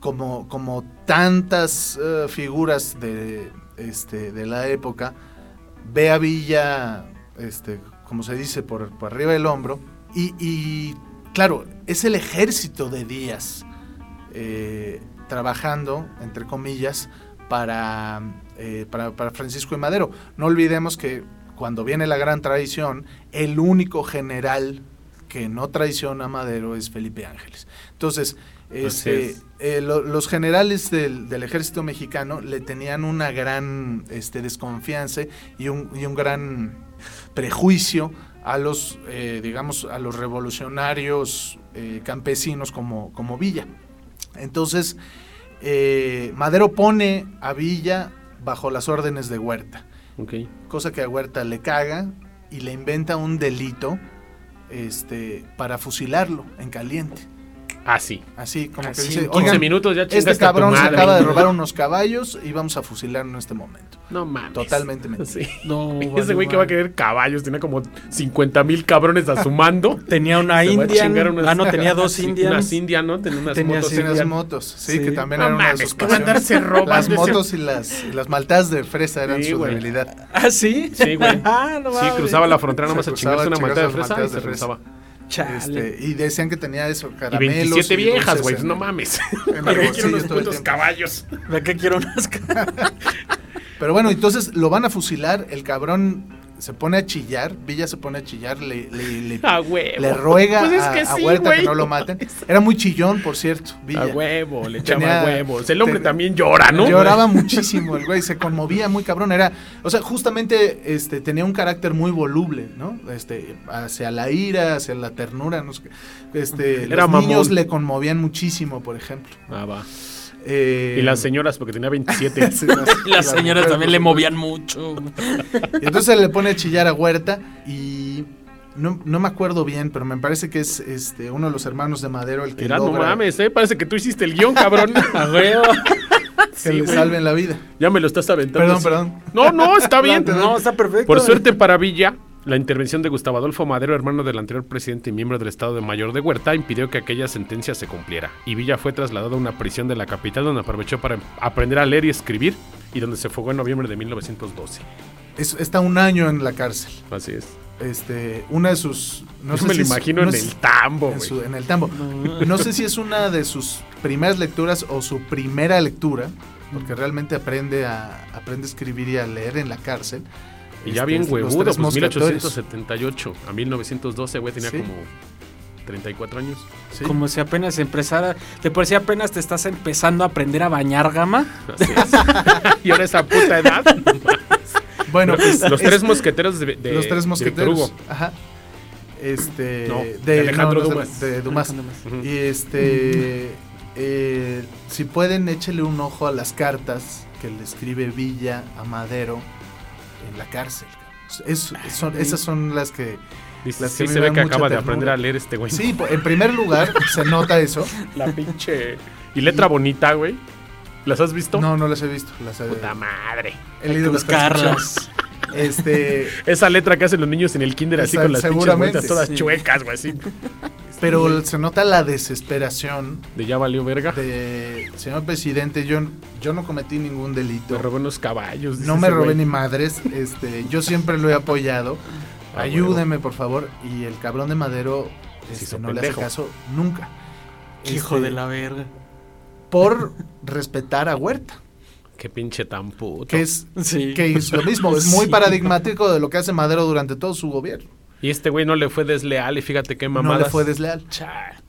como, como tantas eh, figuras de, este, de la época, ve a Villa, este, como se dice, por, por arriba del hombro. Y, y, claro, es el ejército de Díaz eh, trabajando, entre comillas, para, eh, para, para Francisco y Madero. No olvidemos que cuando viene la gran traición, el único general que no traiciona a Madero es Felipe Ángeles. Entonces, este, es. eh, lo- los generales del, del ejército mexicano le tenían una gran este, desconfianza y un, y un gran prejuicio a los, eh, digamos, a los revolucionarios eh, campesinos como, como Villa. Entonces, Madero pone a Villa bajo las órdenes de Huerta Cosa que a Huerta le caga y le inventa un delito este, para fusilarlo en caliente. Ah, sí. Así, como que Así, dice, 15 oigan, minutos ya este cabrón se madre". acaba de robar unos caballos y vamos a fusilarlo en este momento. No mames. Totalmente mentira. Sí. No, *laughs* Ese vale, güey que va a querer caballos, tenía como 50 mil cabrones a su mando. *laughs* Tenía una Se va a Indian. chingar unas- Ah, no, tenía dos *laughs* Sí, Indians. Unas Indian, ¿no? Tenía unas Tenía motos sí, Tiene las Indian. motos, sí, Sí. que también No era una de mames, sus andarse pasiones. robando Las motos y las, y las maltadas de fresa eran Sí, su güey. debilidad. ¿Ah, sí? Sí, güey. Ah, no Sí, mames. cruzaba la frontera nomás a chingarse una malta de fresa y se de fresa. regresaba. Chale. Este, y decían que tenía eso, Y caramelos. 27 viejas, güey. No mames. ¿Para *laughs* qué quiero unos putos caballos? *laughs* ¿De qué quiero unas *laughs* Pero bueno, entonces lo van a fusilar, el cabrón se pone a chillar, Villa se pone a chillar, le, le, le- *laughs* A huevo. le ruega Pues es que a sí, Huerta que no lo maten. *laughs* Era muy chillón, por cierto, Villa. A huevo, le *laughs* echaba Tenía- huevos. El hombre ten- también llora, ¿no? Lloraba muchísimo el güey, se conmovía muy cabrón. Era, o sea, justamente este, tenía un carácter muy voluble, ¿no? Este, hacia la ira, hacia la ternura. No sé qué. este, Era los mamón. niños le conmovían muchísimo, por ejemplo. Ah, va. Eh, Y las señoras, porque tenía 27. *laughs* sí, *laughs* las- señoras también le movían mucho. Y entonces le pone a chillar a Huerta y no, no me acuerdo bien, pero me parece que es este uno de los hermanos de Madero el que Mira, no logra mames, ¿eh? Parece que tú hiciste el guion, cabrón. *laughs* Que Sí, le salven la vida. Ya me lo estás aventando. Perdón, así. perdón. No, no, está bien. No, está perfecto. Por suerte para Villa, la intervención de Gustavo Adolfo Madero, hermano del anterior presidente y miembro del Estado de Mayor de Huerta, impidió que aquella sentencia se cumpliera. Y Villa fue trasladado a una prisión de la capital donde aprovechó para aprender a leer y escribir y donde se fugó en noviembre de 1912. Es- está un año en la cárcel. Así es. Este, una de sus. No Yo sé me si lo imagino no en el tambo, en, güey. su- en el tambo. No sé si es una de sus primeras lecturas o su primera lectura, porque realmente aprende a, aprende a escribir y a leer en la cárcel. Y ya Este, bien los huevudo, pues mosqueteros. 1878 a 1912, güey, tenía Sí. como 34 años. Sí. Como si apenas empezara. Por si apenas te estás empezando a aprender a bañar gama. Así es. *laughs* y ahora esa puta edad. *laughs* Bueno, pues, los es- tres mosqueteros de, de- los tres mosqueteros. Hugo. Ajá. Este. No, de Alejandro no, Dumas. De, Dumas. Ujú. Y este. eh, si pueden, échele un ojo a las cartas que le escribe Villa a Madero en la cárcel. Es- son- esas son las que. Dice, Las sí que se ve que acaba de aprender a leer este güey. Sí, po- en primer lugar, se nota eso. *laughs* La pinche. Y letra bonita, güey. ¿Las has visto? No, no las he visto. Las he, Puta madre. he leído las buscarlas. transcripciones. Este. *laughs* Esa letra que hacen los niños en el kinder así Esa- con las pinches vueltas todas sí. chuecas, güey, así. *laughs* Pero se nota la desesperación De ya valió verga. de. Señor presidente, yo, yo no cometí ningún delito. Me robé unos caballos. No me robé güey. ni madres, este, yo siempre lo he apoyado. Ah, Ayúdeme, por favor. Y el cabrón de Madero Se este, no le hace caso nunca. Hijo Este, de la verga. Por *laughs* respetar a Huerta, Qué pinche tan puto. que es, Sí. que es lo mismo, es *laughs* muy Sí. paradigmático de lo que hace Madero durante todo su gobierno. Y este güey no le fue desleal y fíjate qué No mamadas. le fue desleal.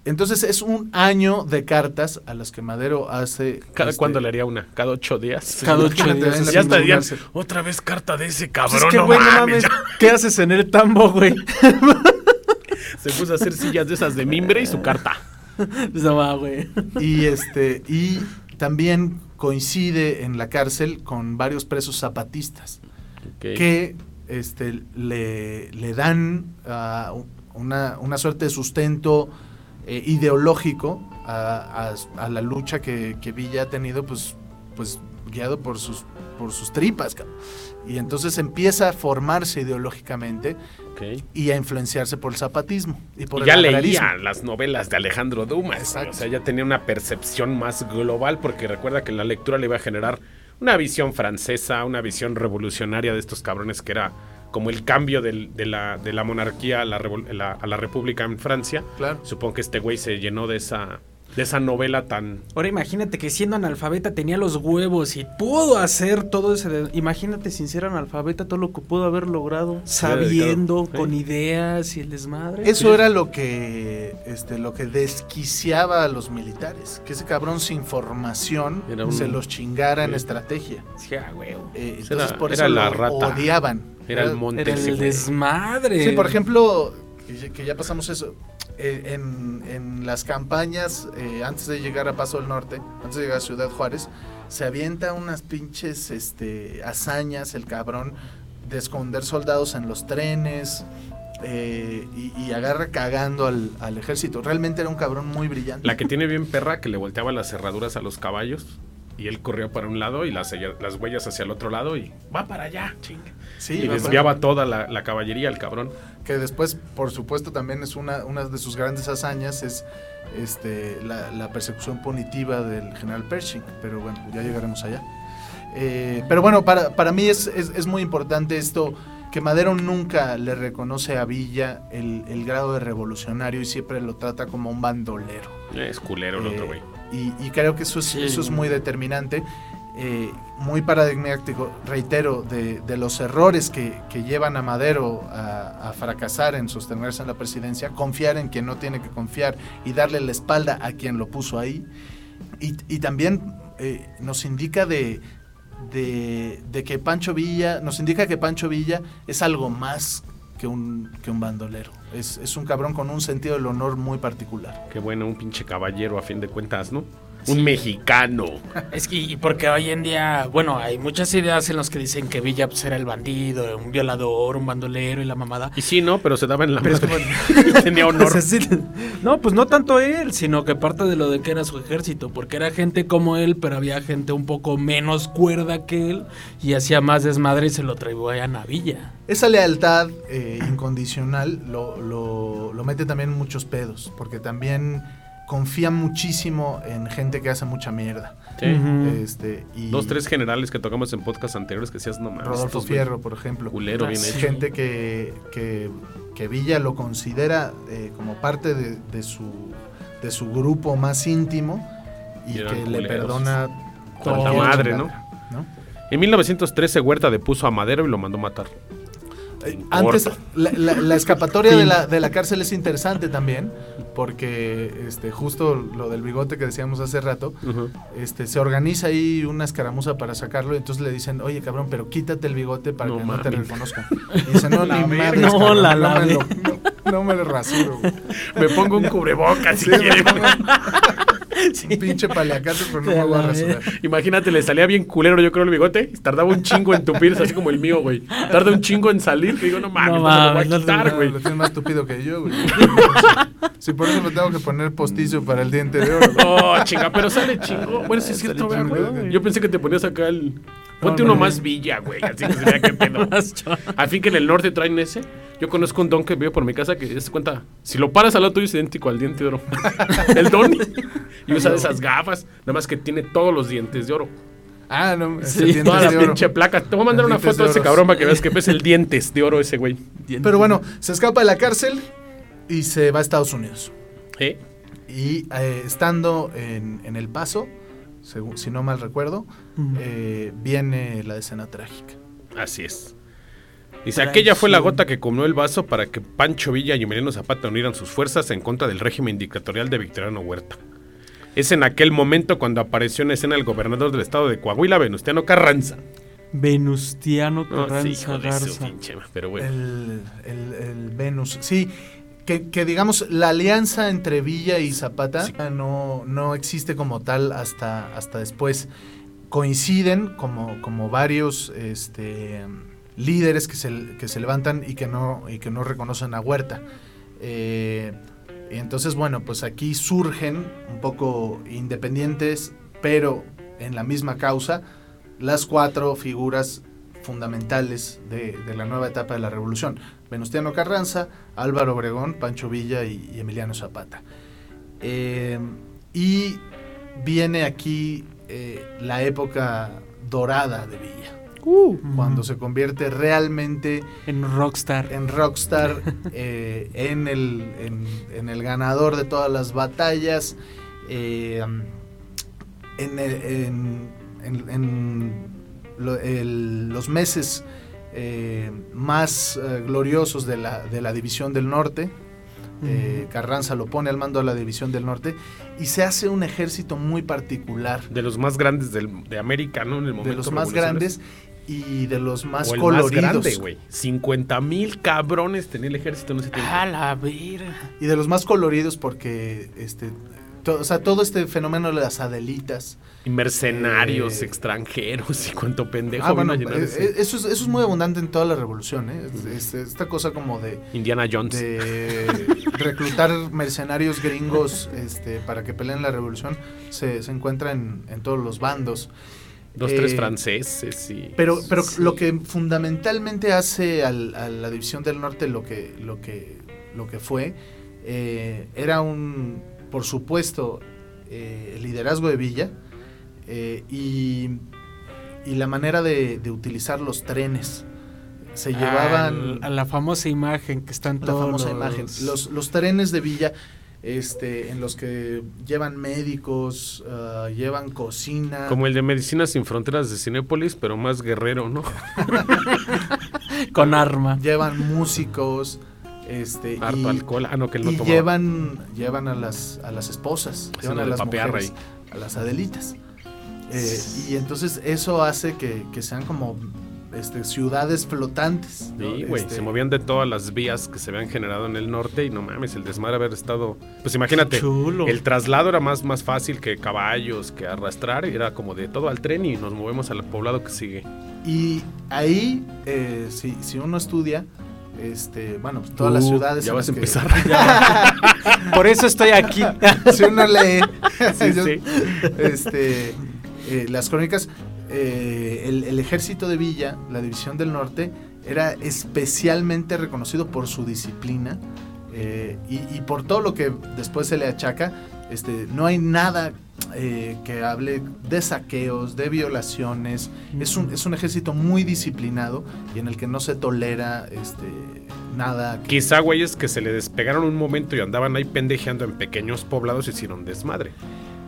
Entonces es un año de cartas a las que Madero hace. ¿Cada este, cuándo le haría una? ¿Cada ocho días? Cada ocho días. en la ya otra vez carta de ese Pues cabrón. es que, no güey, no mames. ¿Qué haces en el tambo, güey? Se puso a hacer sillas de esas de mimbre y su carta. No va, güey. Y este y también coincide en la cárcel con varios presos zapatistas que este le, le dan ah, una, una suerte de sustento eh, ideológico a, a- a la lucha que, que Villa ha tenido pues pues guiado por sus por sus tripas cabrón. y entonces empieza a formarse ideológicamente Ok. y a influenciarse por el zapatismo y por Y el ya agrarismo. leía las novelas de Alejandro Dumas. Exacto. O sea, ya tenía una percepción más global porque recuerda que la lectura le iba a generar una visión francesa, una visión revolucionaria de estos cabrones que era como el cambio del- de, la, de la monarquía a la, la- a la república en Francia. Claro. Supongo que este güey se llenó de esa, de esa novela tan... Ahora imagínate que siendo analfabeta tenía los huevos y pudo hacer todo ese... de- Imagínate sin ser analfabeta todo lo que pudo haber logrado. Sabiendo, dedicado. con Sí. ideas y el desmadre. Eso era lo que este lo que desquiciaba a los militares, que ese cabrón sin formación Era un- se los chingara en estrategia. Sí, a huevo. Eh, Era- entonces por era eso la lo rata. odiaban. Era el monte. Era el desmadre. Sí, por ejemplo, que ya, pasamos eso. eh, en, en las campañas, eh, antes de llegar a Paso del Norte, antes de llegar a Ciudad Juárez, se avienta unas pinches este, hazañas, el cabrón, de esconder soldados en los trenes. eh, y, y agarra cagando al, al ejército. Realmente era un cabrón muy brillante. La que tiene bien perra que le volteaba las cerraduras a los caballos y él corría para un lado y las, las huellas hacia el otro lado y va para allá, chinga. Sí, y desviaba toda la, la caballería el cabrón. que después, por supuesto, también es una, una de sus grandes hazañas es este, la, la persecución punitiva del general Pershing, pero bueno, ya llegaremos allá. Eh, pero bueno, para, para mí es, es, es muy importante esto, que Madero nunca le reconoce a Villa el, el grado de revolucionario y siempre lo trata como un bandolero. Es culero el otro Eh, güey. Y, y creo que eso es, Sí. eso es muy determinante, eh, muy paradigmático, reitero, de, de los errores que, que llevan a Madero a, a fracasar en sostenerse en la presidencia, confiar en quien no tiene que confiar y darle la espalda a quien lo puso ahí. Y, y también eh, nos indica de, de, de que Pancho Villa, nos indica que Pancho Villa es algo más que un, que un bandolero. Es, es un cabrón con un sentido del honor muy particular. Qué bueno, un pinche caballero a fin de cuentas, ¿no? Un mexicano. Es que, y porque hoy en día, bueno, hay muchas ideas en las que dicen que Villa pues, era el bandido, un violador, un bandolero y la mamada. Y sí, ¿no? Pero se daba en la Pero es madre. *laughs* Tenía honor. *laughs* O sea, sí, no, pues no tanto él, sino que parte de lo de que era su ejército, porque era gente como él, pero había gente un poco menos cuerda que él y hacía más desmadre y se lo traían a Villa. Esa lealtad eh, incondicional lo, lo- lo mete también en muchos pedos, porque también confía muchísimo en gente que hace mucha mierda. Sí. Este, y Dos, tres generales que tocamos en podcast anteriores que decías, no mames. Rodolfo Fierro, por ejemplo. Culero, bien hecho. Gente que, que, que Villa lo considera eh, como parte de, de su, de su grupo más íntimo y, que le perdona cualquier madre, chingadera, ¿no? En 1913 Huerta depuso a Madero y lo mandó matar. Eh, Antes, la- la escapatoria de la, de la cárcel es interesante también, porque este, justo lo del bigote que decíamos hace rato, este, se organiza ahí una escaramuza para sacarlo, y entonces le dicen, oye cabrón, pero quítate el bigote para No que no te reconozcan. Y dice, no, *laughs* La ni madres, No, cabrón, la- no, la me lo, no, no me lo rasuro, güey. Me pongo un cubrebocas si Sí, quiere. *laughs* un pinche paliacate, pero no me voy a rasurar. Imagínate, le salía bien culero, yo creo, el bigote. Tardaba un chingo en tupirse, así como el mío, güey. Tarda un chingo en salir. Que digo, no mames, No no, me lo voy a no te- quitar, güey. Lo tienes más tupido que yo, güey. *laughs* Sí, por eso me tengo que poner postizo para el diente de oro. güey. Oh, chinga, pero sale chingo. Bueno, sí es cierto, ¿verdad, chingo, güey. güey. Yo pensé que te ponías acá el. Ponte No, uno no, más villa, güey. Así que se vea qué pedo. *laughs* Al fin que en el norte traen ese. Yo conozco un don que vive por mi casa que se cuenta. Si lo paras al lado tuyo es idéntico al diente de oro. *laughs* *laughs* el don. Y usa esas gafas. Nada más que tiene todos los dientes de oro. Ah, no, es Sí, el diente Toda la pinche placa. Te voy a mandar una foto de de ese cabrón para que veas que ves el dientes de oro ese güey. Pero bueno, se escapa de la cárcel y se va a Estados Unidos. ¿Eh? Y eh, estando en, en El Paso, según- si no mal recuerdo, eh, viene la escena trágica. Así es. Dice, aquella fue la gota que comió el vaso para que Pancho Villa y Emiliano Zapata unieran sus fuerzas en contra del régimen dictatorial de Victoriano Huerta. Es en aquel momento cuando apareció en escena el gobernador del estado de Coahuila, Venustiano Carranza. Venustiano No, Carranza sí, hijo de su Garza. pinche ma- pero bueno. El, el- el Venus. Sí, que, que digamos, la alianza entre Villa y Zapata no, no existe como tal hasta, hasta después. Coinciden como, como varios este, líderes que se, que se levantan y que no, y que no reconocen a Huerta. Eh, y entonces, bueno, pues aquí surgen un poco independientes, pero en la misma causa, las cuatro figuras fundamentales de, de la nueva etapa de la revolución. Venustiano Carranza, Álvaro Obregón, Pancho Villa y, y Emiliano Zapata. Eh, y viene aquí eh, la época dorada de Villa, cuando se convierte realmente En Rockstar. en rockstar, *laughs* eh, en, el, en, en el ganador de todas las batallas, eh, en, en- en- en lo- el- los meses eh, más eh, gloriosos de la, de la División del Norte. eh, Carranza lo pone al mando de la División del Norte y se hace un ejército muy particular, De los más grandes del- de América, ¿no? En el momento de los más grandes y de los más o el coloridos. más grande, güey. 50 mil cabrones tenía el ejército en ese tiempo. A la verga. Y de los más coloridos porque este to- o sea, todo este fenómeno de las Adelitas. Y mercenarios Eh, extranjeros y cuánto pendejo Ah, bueno, a eh, eh, eso, es, eso es muy abundante en toda la revolución, ¿eh? Es- es- esta cosa como de, Indiana Jones. de *laughs* reclutar mercenarios gringos este, para que peleen la revolución se, se encuentra en, en todos los bandos. Dos, eh, tres franceses y... Pero, pero Sí. lo que fundamentalmente hace al- a la división del norte lo que, lo que, lo que fue eh, era un, por supuesto, eh, el liderazgo de Villa eh, y, y la manera de, de utilizar los trenes. Se llevaban Al- a la famosa imagen que están la todos famosa los- imagen. Los, los trenes de Villa, este, en los que llevan médicos, ah, llevan cocina. Como el de Medicinas Sin Fronteras de Cinépolis, pero más guerrero, ¿no? *laughs* con arma. llevan músicos, este, Harto y, alcohol. Ah, no, que él no y tomaba. llevan, llevan a las, a las esposas, llevan a las mujeres, a las adelitas. Eh, y entonces eso hace que, que sean como este, ciudades flotantes. ¿no? Sí, güey, Este, se movían de todas las vías que se habían generado en el norte y no mames, el desmadre haber estado... Pues imagínate, Chulo. el traslado era más, más fácil que caballos, que arrastrar, era como de todo al tren y nos movemos al poblado que sigue. Y ahí, eh, si, si uno estudia, este, bueno, pues, todas las ciudades. Ya vas a que- empezar. *laughs* Por eso estoy aquí. *laughs* si uno lee *laughs* Sí, yo- sí. este, eh, las crónicas, eh, el, el ejército de Villa, la división del norte, era especialmente reconocido por su disciplina eh, y, y por todo lo que después se le achaca. Este, no hay nada eh, que hable de saqueos, de violaciones. Es un, es un ejército muy disciplinado y en el que no se tolera este, nada. que- Quizá güeyes que se le despegaron un momento y andaban ahí pendejeando en pequeños poblados hicieron desmadre.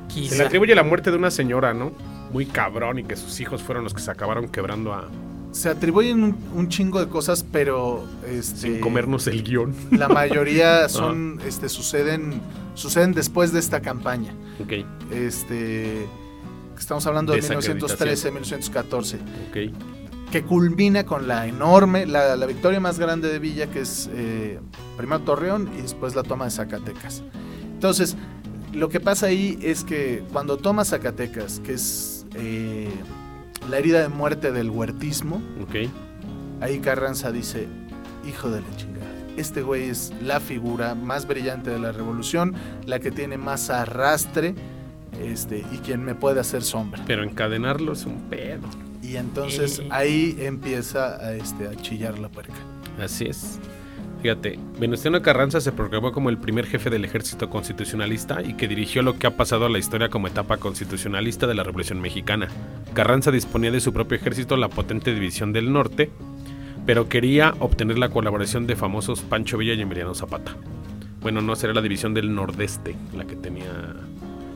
Se le atribuye la muerte de una señora, ¿no? Muy cabrón y que sus hijos fueron los que se acabaron quebrando a... Se atribuyen un, un chingo de cosas, pero este, sin comernos el guion. *laughs* La mayoría son, este, suceden, suceden después de esta campaña. Ok, Este, estamos hablando de Desacreditación. 1913, 1914, ok. que culmina con la enorme, la, la victoria más grande de Villa, que es eh, primero Torreón y después la toma de Zacatecas. Entonces, lo que pasa ahí es que cuando toma Zacatecas, que es eh, la herida de muerte del huertismo, Ok. Ahí Carranza dice, hijo de la chingada, este güey es la figura más brillante de la revolución, la que tiene más arrastre, este, y quien me puede hacer sombra. Pero encadenarlo es un pedo. Y entonces Eh. ahí empieza a, este, a chillar la puerca. Así es. Fíjate, Venustiano Carranza se proclamó como el primer jefe del ejército constitucionalista y que dirigió lo que ha pasado a la historia como etapa constitucionalista de la Revolución Mexicana. Carranza disponía de su propio ejército, la potente División del Norte, pero quería obtener la colaboración de famosos Pancho Villa y Emiliano Zapata. Bueno, no será la División del Nordeste la que tenía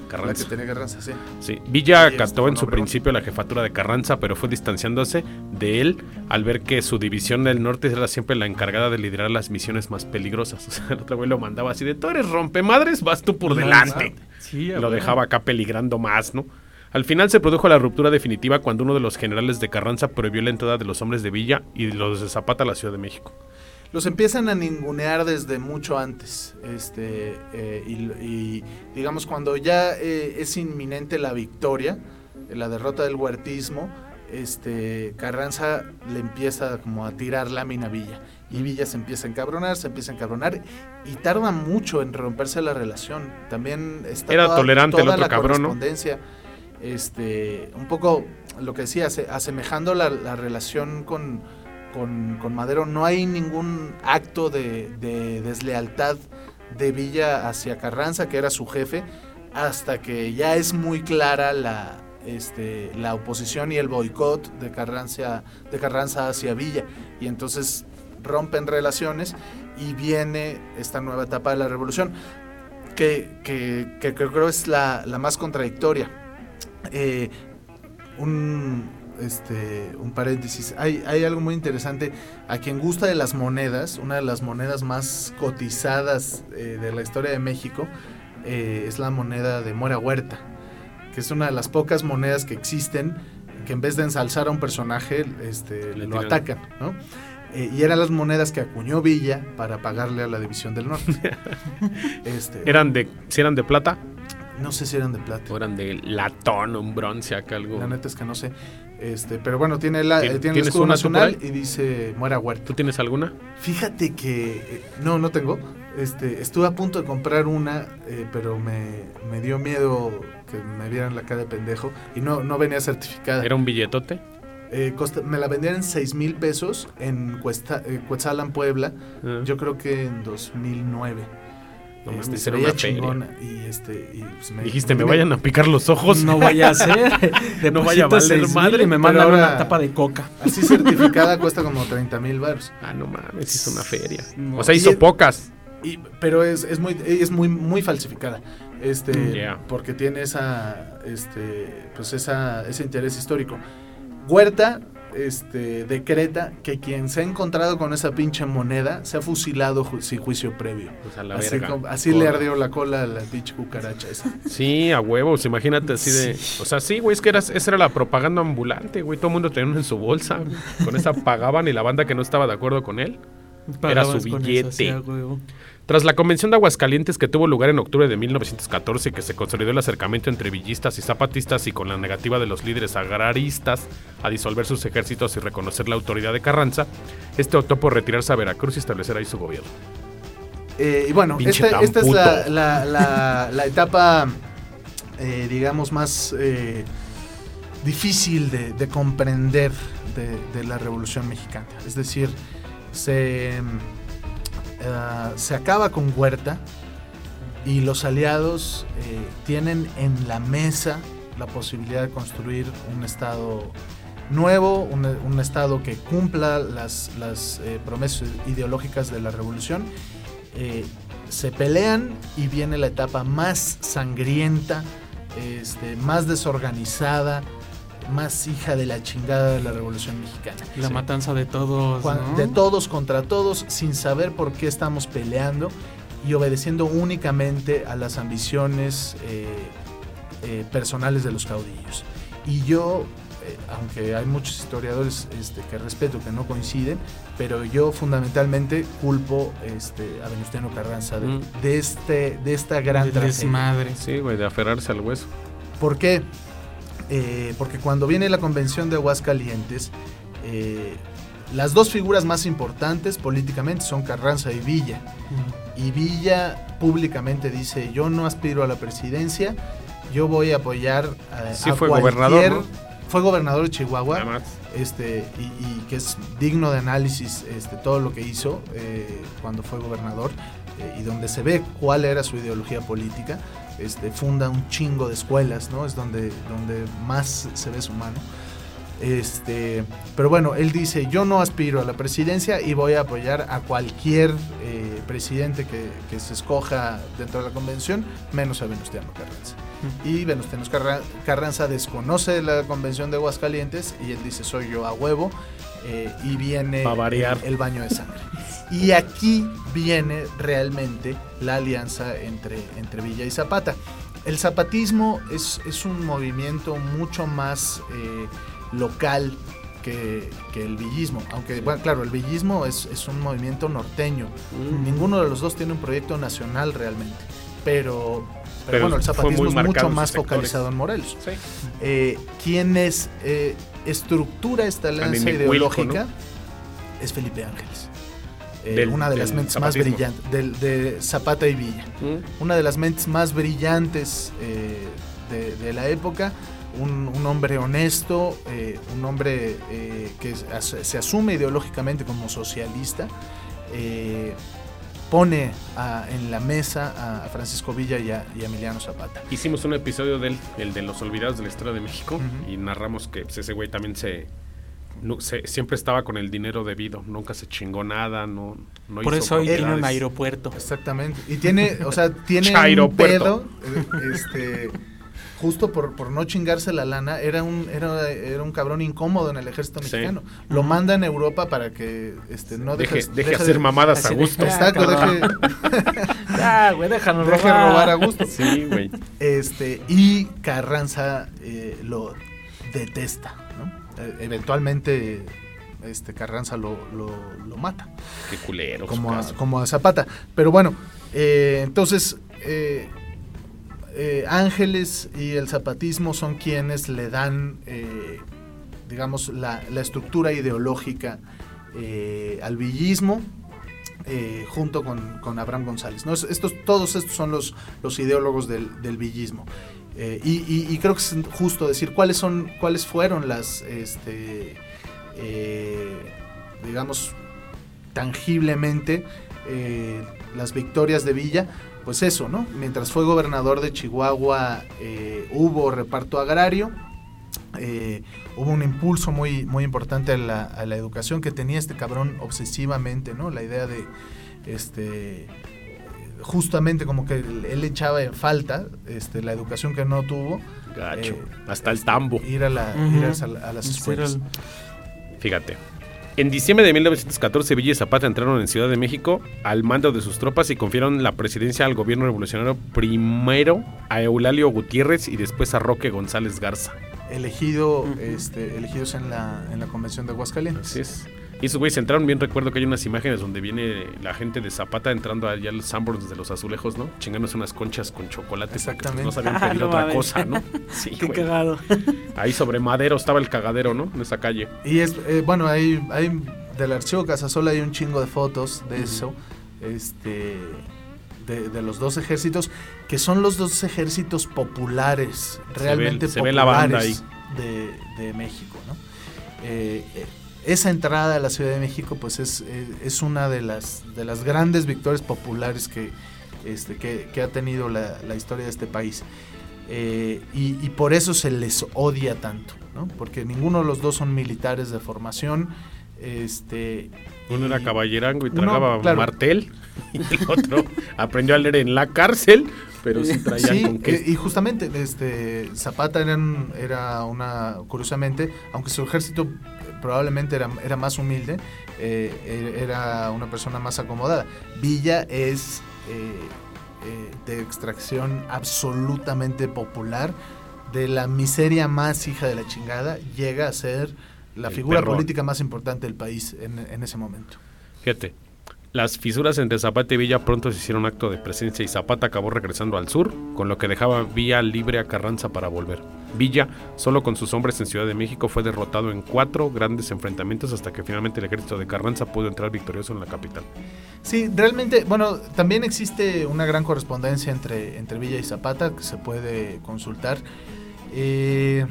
La que Carranza. tiene Carranza, sí. Sí, Villa acató en su Obregón. principio la jefatura de Carranza, pero fue distanciándose de él al ver que su división del norte era siempre la encargada de liderar las misiones más peligrosas. *laughs* O sea, el otro güey lo mandaba así de, tú eres rompemadres, vas tú por delante. Sí, Lo dejaba acá peligrando más, ¿no? Al final se produjo la ruptura definitiva cuando uno de los generales de Carranza prohibió la entrada de los hombres de Villa y los de Zapata a la Ciudad de México. Los empiezan a ningunear desde mucho antes. Este, eh, y, y, digamos, cuando ya eh, es inminente la victoria, la derrota del huertismo, este, Carranza le empieza como a tirar lámina a Villa. Y Villa se empieza a encabronar, se empieza a encabronar. Y tarda mucho en romperse la relación. También está Era tolerante el toda otro la cabrón, ¿no? correspondencia. Este, un poco lo que decía, ase- asemejando la, la relación con, con, con Madero, no hay ningún acto de, de deslealtad de Villa hacia Carranza, que era su jefe, hasta que ya es muy clara la, este, la oposición y el boicot de Carranza, de Carranza hacia Villa. Y entonces rompen relaciones y viene esta nueva etapa de la revolución, que, que, que creo es la, la más contradictoria. Eh, un, este, un paréntesis. Hay, hay algo muy interesante. A quien gusta de las monedas, una de las monedas más cotizadas eh, de la historia de México eh, es la moneda de Mora Huerta, que es una de las pocas monedas que existen que en vez de ensalzar a un personaje, este, Le lo tiran. atacan, ¿no? Eh, y eran las monedas que acuñó Villa para pagarle a la División del Norte. *laughs* este, Eran de, si eran de plata, No sé si eran de plata. O eran de latón, un bronce acá, algo. La neta es que no sé. Este, pero bueno, tiene, la, ¿Tien- tiene el escudo nacional y dice Muera Huerta. ¿Tú tienes alguna? Fíjate que eh, no, no tengo. Este, estuve a punto de comprar una, eh, pero me, me dio miedo que me vieran la cara de pendejo y no, no venía certificada. ¿Era un billetote? Eh, costa- me la vendían en 6 mil pesos en Cuesta, eh, Cuetzalan, Puebla. Ah. Yo creo que en 2009. No mames, Este, se veía una feria. chingona y este y, pues, me- Dijiste, me vayan a picar los ojos. No vaya a ser. *laughs* No vaya a valer madre, y me mandan ahora- una tapa de coca. Así certificada *laughs* cuesta como 30 mil baros. Ah, no mames, hizo una feria. No. O sea, hizo pocas. Y, pero es, es muy es muy muy falsificada. Este Mm, Yeah. porque tiene esa este pues esa ese interés histórico. Huerta este decreta que quien se ha encontrado con esa pinche moneda se ha fusilado ju- sin juicio previo. Pues a la Así, verga. como- así le ardió la cola a la pinche cucaracha esa. *laughs* Sí, a huevos, imagínate así de... Sí. O sea, sí, güey, es que era, esa era la propaganda ambulante, güey. Todo el mundo tenía uno en su bolsa. güey. Con esa pagaban y la banda que no estaba de acuerdo con él. Era su eso, billete. sí. Tras la convención de Aguascalientes que tuvo lugar en octubre de 1914 y que se consolidó el acercamiento entre villistas y zapatistas y con la negativa de los líderes agraristas a disolver sus ejércitos y reconocer la autoridad de Carranza, este optó por retirarse a Veracruz y establecer ahí su gobierno. Eh, y bueno, esta, esta es la, puto. la- la- la etapa, eh, digamos, más eh, difícil de, de comprender de, de la Revolución Mexicana. Es decir, se, eh, se acaba con Huerta y los aliados eh, tienen en la mesa la posibilidad de construir un Estado nuevo, un, Estado que cumpla las, eh, promesas ideológicas de la revolución. Se pelean y viene la etapa más sangrienta, este, más desorganizada, más hija de la chingada de la revolución mexicana. La matanza de todos. De todos contra todos, sin saber por qué estamos peleando y obedeciendo únicamente a las ambiciones eh, eh, personales de los caudillos. Y yo, eh, aunque hay muchos historiadores este, que respeto que no coinciden, pero yo fundamentalmente culpo este, a Venustiano Carranza de, Mm. de este, de esta gran tragedia. desmadre. Sí, güey, de aferrarse al hueso. ¿Por qué? Eh, porque cuando viene la convención de Aguascalientes, eh, las dos figuras más importantes políticamente son Carranza y Villa. Y Villa públicamente dice, yo no aspiro a la presidencia, yo voy a apoyar a, Sí a fue cualquier- gobernador, ¿no? Fue gobernador de Chihuahua este, y, y que es digno de análisis este, todo lo que hizo eh, cuando fue gobernador eh, y donde se ve cuál era su ideología política. Este, funda un chingo de escuelas, ¿no? Es donde, donde más se ve su mano. Este, pero bueno, él dice, yo no aspiro a la presidencia y voy a apoyar a cualquier eh, presidente que, que se escoja dentro de la convención, menos a Venustiano Carranza. Y Venustiano Carra- Carranza desconoce la convención de Aguascalientes y él dice, soy yo a huevo. Eh, y viene variar. El, el baño de sangre. Y aquí viene realmente la alianza entre, entre Villa y Zapata. El zapatismo es, es un movimiento mucho más eh, local que, que el villismo. Aunque, bueno, claro, el villismo es, es un movimiento norteño. Mm. Ninguno de los dos tiene un proyecto nacional realmente. Pero, pero, Pero bueno, el zapatismo es mucho más focalizado en Morelos. Sí. Eh, quien es, eh, estructura esta alianza ideológica es Felipe Ángeles. Eh, Del- una de las mentes más brillantes, del- de Zapata y Villa. Mm. Una de las mentes más brillantes eh, de, de la época. Un, un hombre honesto, eh, un hombre eh, que as- se asume ideológicamente como socialista. Pone a- en la mesa a Francisco Villa y a, y a Emiliano Zapata. Hicimos un episodio del el de los olvidados de la historia de México y narramos que pues, ese güey también se, siempre estaba con el dinero debido, nunca se chingó nada, no, no Por hizo eso hoy tiene un aeropuerto. Exactamente. Y tiene, o sea, tiene *laughs* un pedo, eh, este, justo por, por no chingarse la lana, era un, era, era un cabrón incómodo en el ejército Sí. mexicano. Lo manda en Europa para que este, no Deje, deje, deje deje hacer de- mamadas a gusto. Exacto, cabrón. deje, Ya, *laughs* güey, déjanos deje robar a gusto. Sí, güey. Este, y Carranza eh, lo detesta, ¿no? Eh, eventualmente este, Carranza lo, lo, lo mata. Qué culero. como a, como a Zapata. Pero bueno, eh, entonces eh, eh, Ángeles y el zapatismo son quienes le dan, eh, digamos, la, estructura ideológica eh, al villismo. junto con, Abraham González. ¿no? Es- Estos, todos estos son los, ideólogos del, villismo. Y, creo que es justo decir cuáles son cuáles fueron las este, digamos tangiblemente las victorias de Villa pues eso no mientras fue gobernador de Chihuahua eh, hubo reparto agrario eh, hubo un impulso muy muy importante a la, a la educación que tenía este cabrón obsesivamente no la idea de este justamente como que él, echaba en falta este, la educación que no tuvo Gacho. eh, Hasta el tambo. ir a, la, ir a, a las Ese escuelas. Fíjate. En diciembre de 1914, Villa y Zapata entraron en Ciudad de México al mando de sus tropas y confiaron la presidencia al gobierno revolucionario primero a Eulalio Gutiérrez y después a Roque González Garza. elegido, este, elegidos en la, en la convención de Aguascalientes. Así es. Y esos güeyes entraron, bien recuerdo que hay unas imágenes donde viene la gente de Zapata entrando allá al Sanborns de los azulejos, ¿no? Chingándose unas conchas con chocolate. pues, Exactamente. No sabían *laughs* pedir no otra cosa, ¿no? *laughs* Sí, Qué güey. cagado. *laughs* Ahí sobre Madero estaba el cagadero, ¿no? En esa calle. Y es, eh, bueno, hay, hay del archivo Casasola hay un chingo de fotos de eso, este, de, de los dos ejércitos, que son los dos ejércitos populares, realmente se ve la banda populares de, de México, ¿no? Eh, eh, esa entrada a la Ciudad de México, pues es, es una de las, de las grandes victorias populares que, este, que, que ha tenido la, la historia de este país. Eh, y, y por eso se les odia tanto, ¿no? Porque ninguno de los dos son militares de formación. Este, Uno era caballerango y uno, tragaba claro. martel. *laughs* Y el otro aprendió a leer en la cárcel, pero sí traían Sí, con qué. eh, y justamente este Zapata eran- era una, curiosamente, aunque su ejército probablemente era, era más humilde, eh, era una persona más acomodada. Villa es eh, eh, de extracción absolutamente popular, de la miseria más hija de la chingada, llega a ser la El figura perrón. política más importante del país en, en ese momento. Fíjate, las fisuras entre Zapata y Villa pronto se hicieron acto de presencia y Zapata acabó regresando al sur, con lo que dejaba vía libre a Carranza para volver. Villa, solo con sus hombres en Ciudad de México, fue derrotado en cuatro grandes enfrentamientos hasta que finalmente el ejército de Carranza pudo entrar victorioso en la capital. Sí, realmente, bueno, también existe una gran correspondencia entre, entre Villa y Zapata que se puede consultar. Eh,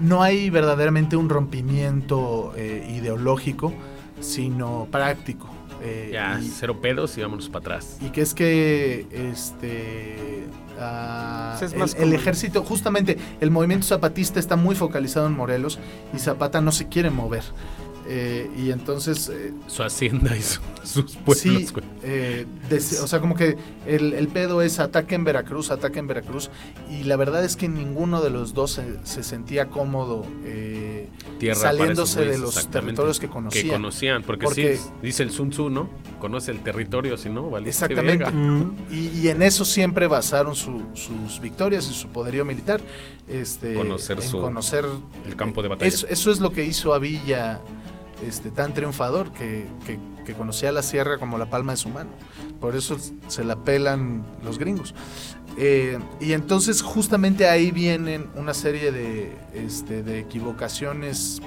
no hay verdaderamente un rompimiento eh, ideológico, sino práctico. Eh, Ya, y, cero pedos y vámonos para atrás. y que es que este ah, Pues es el, más el como- ejército, justamente el movimiento zapatista está muy focalizado en Morelos y Zapata no se quiere mover. Eh, y entonces eh, Su hacienda y su- *laughs* sus pueblos, sí, eh, des- o sea, como que el, el pedo es ataque en Veracruz, ataque en Veracruz. Y la verdad es que ninguno de los dos se, se sentía cómodo eh, Tierra saliéndose de los territorios que conocían. Que conocían, porque, Porque- sí, dice el Sun Tzu, ¿no? Conoce el territorio, si no, vale. Exactamente. Mm. Y, y en eso siempre basaron su- sus victorias y su poderío militar. Este, Conocer en su- conocer el campo de batalla. Eso, eso es lo que hizo a Villa este, tan triunfador, que, que- que conocía la sierra como la palma de su mano. Por eso se la pelan los gringos. Eh, y entonces justamente ahí vienen una serie de, este, de equivocaciones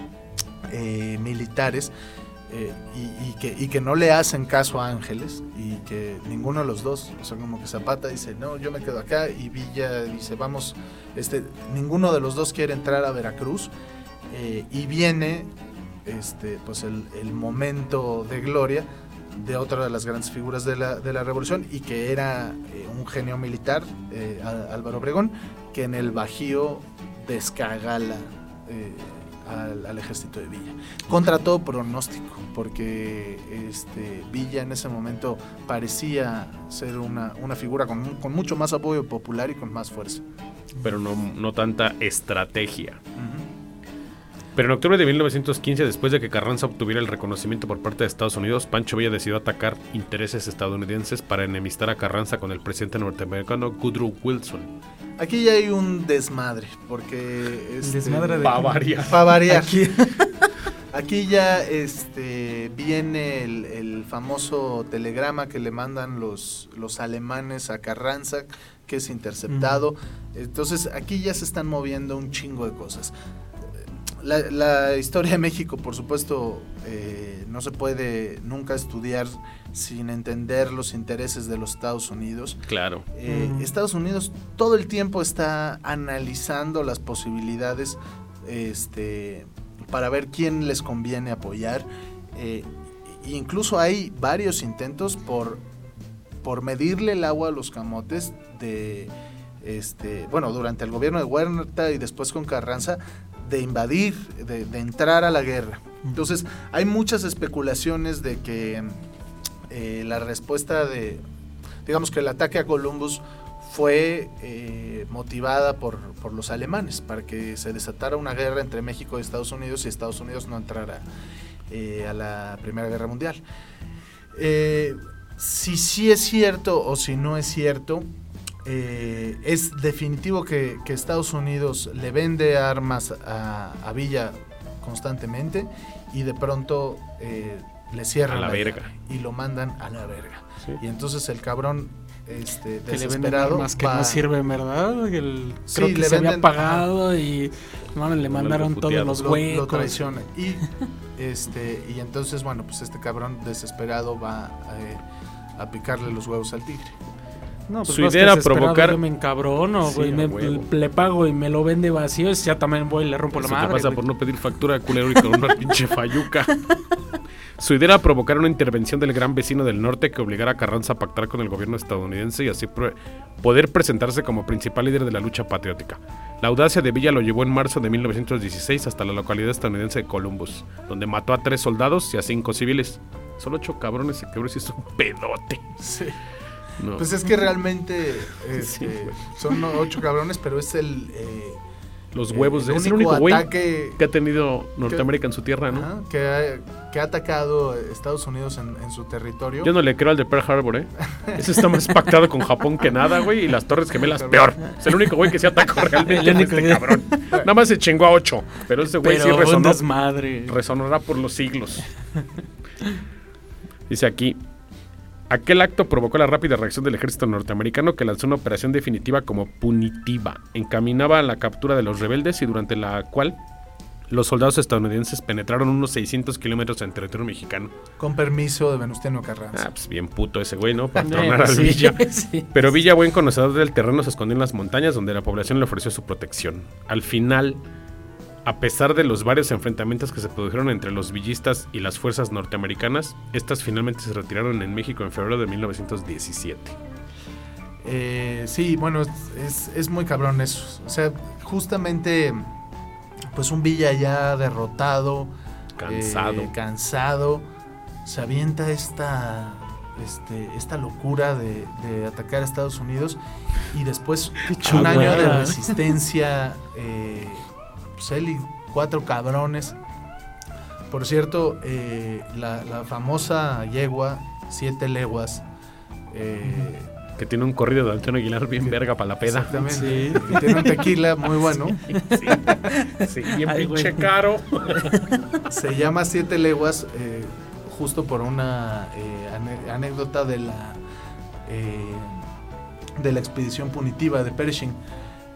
eh, militares eh, y, que, y que no le hacen caso a Ángeles y que ninguno de los dos, o sea, como que Zapata dice, no, yo me quedo acá y Villa dice, vamos, este, ninguno de los dos quiere entrar a Veracruz eh, y viene este, pues el, el momento de gloria de otra de las grandes figuras de la, de la revolución y que era eh, un genio militar, eh, Álvaro Obregón, que en el Bajío descagala eh, al, al ejército de Villa. Contra todo pronóstico, porque este, Villa en ese momento parecía ser una, una figura con, mu- con mucho más apoyo popular y con más fuerza. pero no, no tanta estrategia. Pero en octubre de 1915, después de que Carranza obtuviera el reconocimiento por parte de Estados Unidos, Pancho Villa decidió atacar intereses estadounidenses para enemistar a Carranza con el presidente norteamericano Woodrow Wilson. Aquí ya hay un desmadre, porque... Este, Desmadre de- Bavaria. *laughs* Aquí ya este, viene el, el famoso telegrama que le mandan los, los alemanes a Carranza, que es interceptado. Entonces aquí ya se están moviendo un chingo de cosas. La, la historia de México, por supuesto, eh, no se puede nunca estudiar sin entender los intereses de los Estados Unidos. Claro. Eh, Mm. Estados Unidos todo el tiempo está analizando las posibilidades este, para ver quién les conviene apoyar. Eh, incluso hay varios intentos por, por medirle el agua a los camotes de, este, bueno, durante el gobierno de Huerta y después con Carranza, de invadir, de, de entrar a la guerra. Entonces, hay muchas especulaciones de que eh, la respuesta de, digamos que el ataque a Columbus fue eh, motivada por, por los alemanes, para que se desatara una guerra entre México y Estados Unidos y Estados Unidos no entrara eh, a la Primera Guerra Mundial. Si sí es cierto o si no es cierto, eh, es definitivo que, que Estados Unidos le vende armas a, a Villa constantemente y de pronto eh, le cierran A la verga. y lo mandan a la verga. Sí. Y entonces el cabrón este, Que le venden desesperado armas que va- no sirven, ¿verdad? El, Sí, creo que le se había venden- pagado y no, le Lo mandaron todos los lo, lo huecos. traiciona. Y, *laughs* este, y entonces, bueno, pues este cabrón desesperado va eh, a picarle los huevos al tigre. No, pues Su idea era provocar- Yo me encabrono, Sí, güey. me- le pago y me lo vende vacío. Ya también voy y le rompo Eso la madre. te pasa güey. por no pedir factura culero y con una *laughs* pinche falluca. Su idea era provocar una intervención del gran vecino del norte que obligara a Carranza a pactar con el gobierno estadounidense y así poder presentarse como principal líder de la lucha patriótica. La audacia de Villa lo llevó en marzo de 1916 hasta la localidad estadounidense de Columbus, donde mató a tres soldados y a cinco civiles. Solo ocho cabrones se quebró y se hizo un pedote. Sí. No. Pues es que realmente *laughs* este, Sí, son ocho cabrones, pero es el, eh, Los huevos de el es el único güey ataque que ha tenido Norteamérica en su tierra, ¿no? ajá, que, ha, que ha atacado Estados Unidos en, en su territorio. Yo no le creo al de Pearl Harbor, ¿eh? Ese está más pactado con Japón que nada, güey. Y las Torres Gemelas, peor. Es el único güey que se atacó *laughs* realmente El único este cabrón. Nada más se chingó a ocho. Pero ese güey sí resonó. Resonará por los siglos. Dice aquí. Aquel acto provocó la rápida reacción del ejército norteamericano que lanzó una operación definitiva como punitiva. Encaminaba a la captura de los rebeldes y durante la cual los soldados estadounidenses penetraron unos 600 kilómetros en territorio mexicano. Con permiso de Venustiano Carranza. Ah, pues bien puto ese güey, ¿no? Para Eh, tronar al sí, Villa. sí. *laughs* Pero Villa, buen conocedor del terreno, se escondió en las montañas donde la población le ofreció su protección. Al final, a pesar de los varios enfrentamientos que se produjeron entre los villistas y las fuerzas norteamericanas, estas finalmente se retiraron en México en febrero de 1917. Eh, sí, bueno, es, es- es muy cabrón eso. O sea, justamente, pues un Villa ya derrotado, Cansado. eh, cansado, se avienta esta, este, esta locura de, de atacar a Estados Unidos y después un año de resistencia, eh, pues él y cuatro cabrones. Por cierto, eh, la, la famosa yegua, siete leguas, eh, Que tiene un corrido de Antonio Aguilar bien verga para la peda. Exactamente. Sí. Y Tiene un tequila muy bueno. *laughs* Sí, bien Ay, pinche güey. caro. *laughs* Se llama Siete Leguas eh, justo por una eh, anécdota de la eh, de la expedición punitiva de Pershing.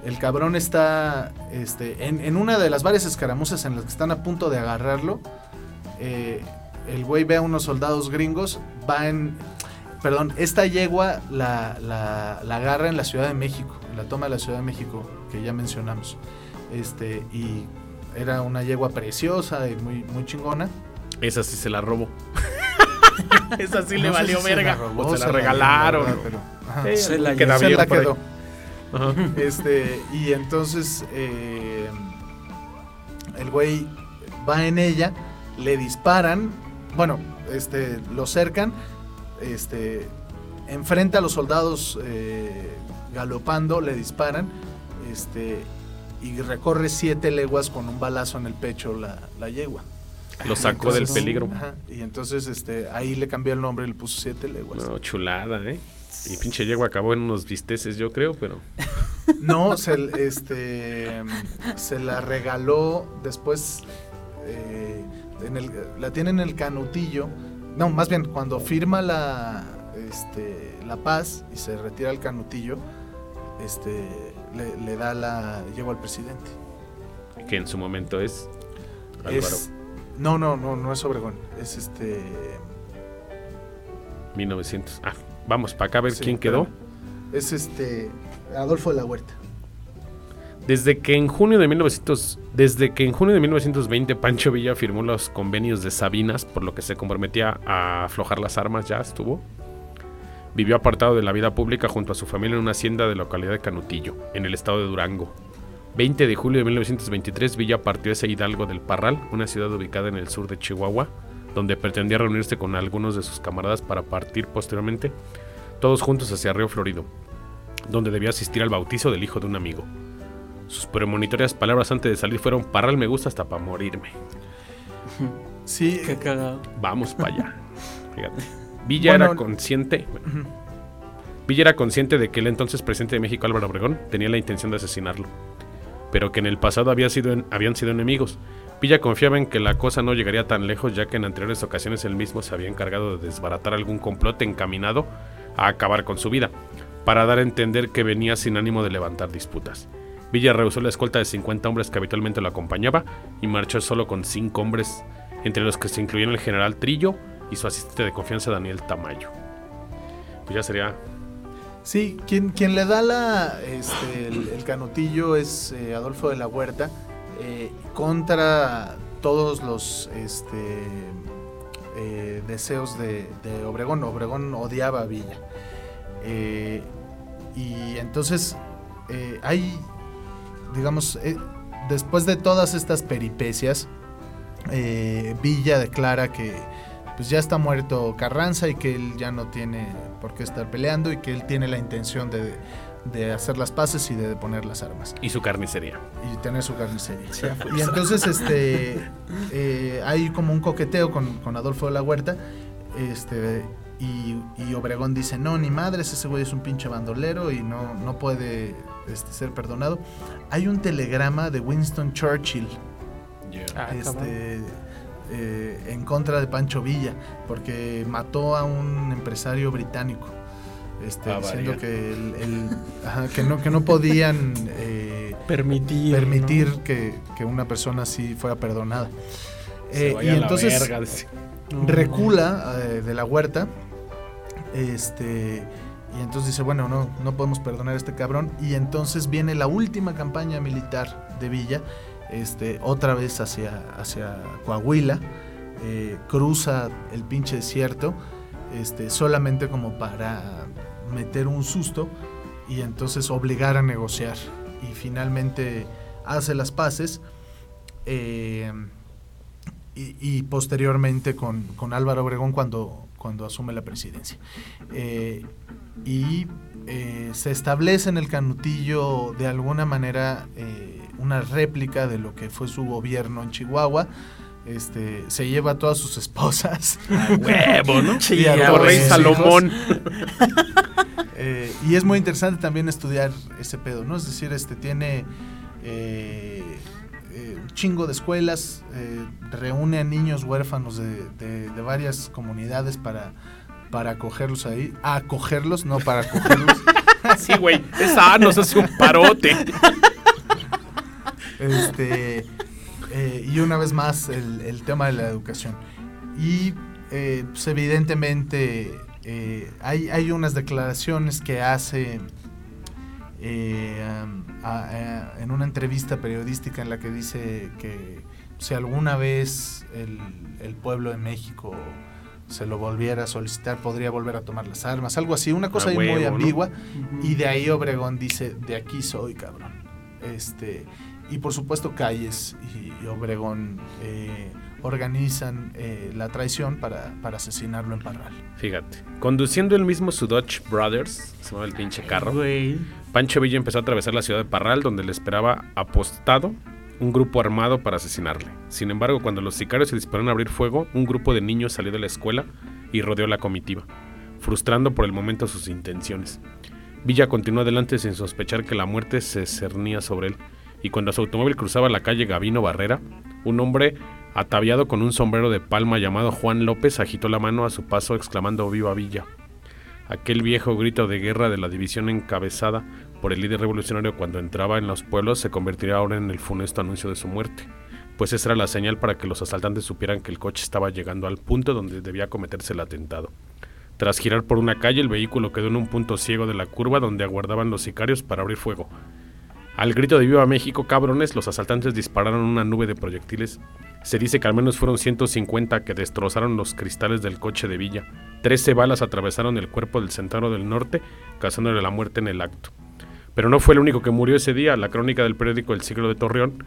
El cabrón está este, en, en una de las varias escaramuzas en las que están a punto de agarrarlo. eh, el güey ve a unos soldados gringos, va en... Perdón, esta yegua la, la- la agarra en la Ciudad de México, en la toma de la Ciudad de México, que ya mencionamos. Este, y era una yegua preciosa y muy, muy chingona. Esa sí se la robó. *laughs* Esa sí le No valió si se verga. robó, o se la regalaron. verdad, pero, ajá. Se la queda Se bien la quedó. *laughs* Este, y entonces eh, el güey va en ella, le disparan, bueno, este, lo cercan, este, enfrenta a los soldados eh, galopando, le disparan, este, y recorre siete leguas con un balazo en el pecho la, la yegua. Lo sacó del peligro. ajá, y entonces este, ahí le cambió el nombre y le puso siete leguas. No, chulada, ¿eh? Y pinche yegua acabó en unos bisteces, yo creo, pero. *laughs* No, se, este, se la regaló después. eh, en el, la tiene en el canutillo. No, más bien, cuando firma la, este, la paz y se retira el canutillo, este, le, le da la. Llevo al presidente. Que en su momento es Álvaro. Es, no, no, no, no es Obregón. Es este. 1900. Ah, vamos para acá a ver sí, quién quedó. Es este. Adolfo de la Huerta. Desde que en junio de 1900, desde que en junio de 1920 Pancho Villa firmó los convenios de Sabinas, por lo que se comprometía a aflojar las armas, ya estuvo. Vivió apartado de la vida pública junto a su familia en una hacienda de la localidad de Canutillo, en el estado de Durango. 20 de julio de 1923 Villa partió hacia Hidalgo del Parral, una ciudad ubicada en el sur de Chihuahua, donde pretendía reunirse con algunos de sus camaradas para partir posteriormente, todos juntos hacia Río Florido, donde debía asistir al bautizo del hijo de un amigo. Sus premonitorias palabras antes de salir fueron Parral me gusta hasta para morirme. *laughs* Sí, Qué cagado. Vamos para allá. *laughs* Fíjate. Villa Bueno, era consciente. bueno, Villa era consciente de que el entonces presidente de México, Álvaro Obregón, tenía la intención de asesinarlo. Pero que en el pasado habían sido enemigos. Villa confiaba en que la cosa no llegaría tan lejos, ya que en anteriores ocasiones él mismo se había encargado de desbaratar algún complot encaminado a acabar con su vida, para dar a entender que venía sin ánimo de levantar disputas. Villa rehusó la escolta de 50 hombres que habitualmente lo acompañaba y marchó solo con 5 hombres, entre los que se incluían el general Trillo y su asistente de confianza Daniel Tamayo. Pues ya sería Sí, quien, quien le da la, este, el, canutillo es eh, Adolfo de la Huerta eh, contra todos los este, eh, deseos de, Obregón. Obregón odiaba a Villa. Eh, y entonces hay, digamos, después de todas estas peripecias, Villa declara que pues ya está muerto Carranza y que él ya no tiene por qué estar peleando y que él tiene la intención de, de hacer las paces y de poner las armas y su carnicería. y tener su carnicería. Y entonces este eh, hay como un coqueteo con, con Adolfo de la Huerta. Este, y, y Obregón dice, no, ni madres, ese güey es un pinche bandolero y no, no puede este, ser perdonado. Hay un telegrama de Winston Churchill Ah, este, eh, en contra de Pancho Villa, porque mató a un empresario británico. Este, Ah, diciendo vaya. que, el- el- ajá, que, no, que no podían eh, Permitir. permitir ¿no? que, que una persona así fuera perdonada. Se Eh, vaya y a la entonces verga, decía. No. recula eh, de la huerta. Este. Y entonces dice, bueno, no, no podemos perdonar a este cabrón. Y entonces viene la última campaña militar de Villa, este, otra vez hacia, hacia Coahuila. eh, cruza el pinche desierto, este, solamente como para meter un susto y entonces obligar a negociar. Y finalmente hace las paces. eh, y, posteriormente con, con Álvaro Obregón cuando, cuando asume la presidencia. Eh, y se establece en el Canutillo de alguna manera una réplica de lo que fue su gobierno en Chihuahua. Este, se lleva a todas sus esposas. Huevo, ¿no? *laughs* Sí, Y a Rey. Salomón. *laughs* Eh, y es muy interesante también estudiar ese pedo, ¿no? Es decir, este tiene eh, eh, un chingo de escuelas, eh, reúne a niños huérfanos de, de- de varias comunidades para, para acogerlos ahí. A acogerlos, no para acogerlos. *laughs* Sí, güey. Esa nos hace un parote. Este, eh, y una vez más el, el tema de la educación. Y eh, pues, evidentemente eh, hay, hay unas declaraciones que hace eh, am, a- a- en una entrevista periodística en la que dice que si alguna vez el, el pueblo de México se lo volviera a solicitar, podría volver a tomar las armas, algo así, una cosa A ahí muy ambigua. Y de ahí Obregón dice, de aquí soy, cabrón. Este, y por supuesto Calles y Obregón eh, organizan eh, la traición para, para asesinarlo en Parral. Fíjate. Conduciendo el mismo su Dodge Brothers, se llama el pinche carro. Güey. Pancho Villa empezó a atravesar la ciudad de Parral, donde le esperaba apostado un grupo armado para asesinarle. Sin embargo, cuando los sicarios se dispararon a abrir fuego, un grupo de niños salió de la escuela y rodeó la comitiva, frustrando por el momento sus intenciones. Villa continuó adelante sin sospechar que la muerte se cernía sobre él, y cuando su automóvil cruzaba la calle Gavino Barrera, un hombre Ataviado con un sombrero de palma llamado Juan López, agitó la mano a su paso exclamando Viva Villa. Aquel viejo grito de guerra de la división encabezada por el líder revolucionario cuando entraba en los pueblos se convertiría ahora en el funesto anuncio de su muerte, pues esa era la señal para que los asaltantes supieran que el coche estaba llegando al punto donde debía cometerse el atentado. Tras girar por una calle, el vehículo quedó en un punto ciego de la curva donde aguardaban los sicarios para abrir fuego. Al grito de Viva México, cabrones, los asaltantes dispararon una nube de proyectiles. Se dice que al menos fueron 150 que destrozaron los cristales del coche de Villa. Trece balas atravesaron el cuerpo del centauro del norte, causándole la muerte en el acto. Pero no fue el único que murió ese día. La crónica del periódico El Siglo de Torreón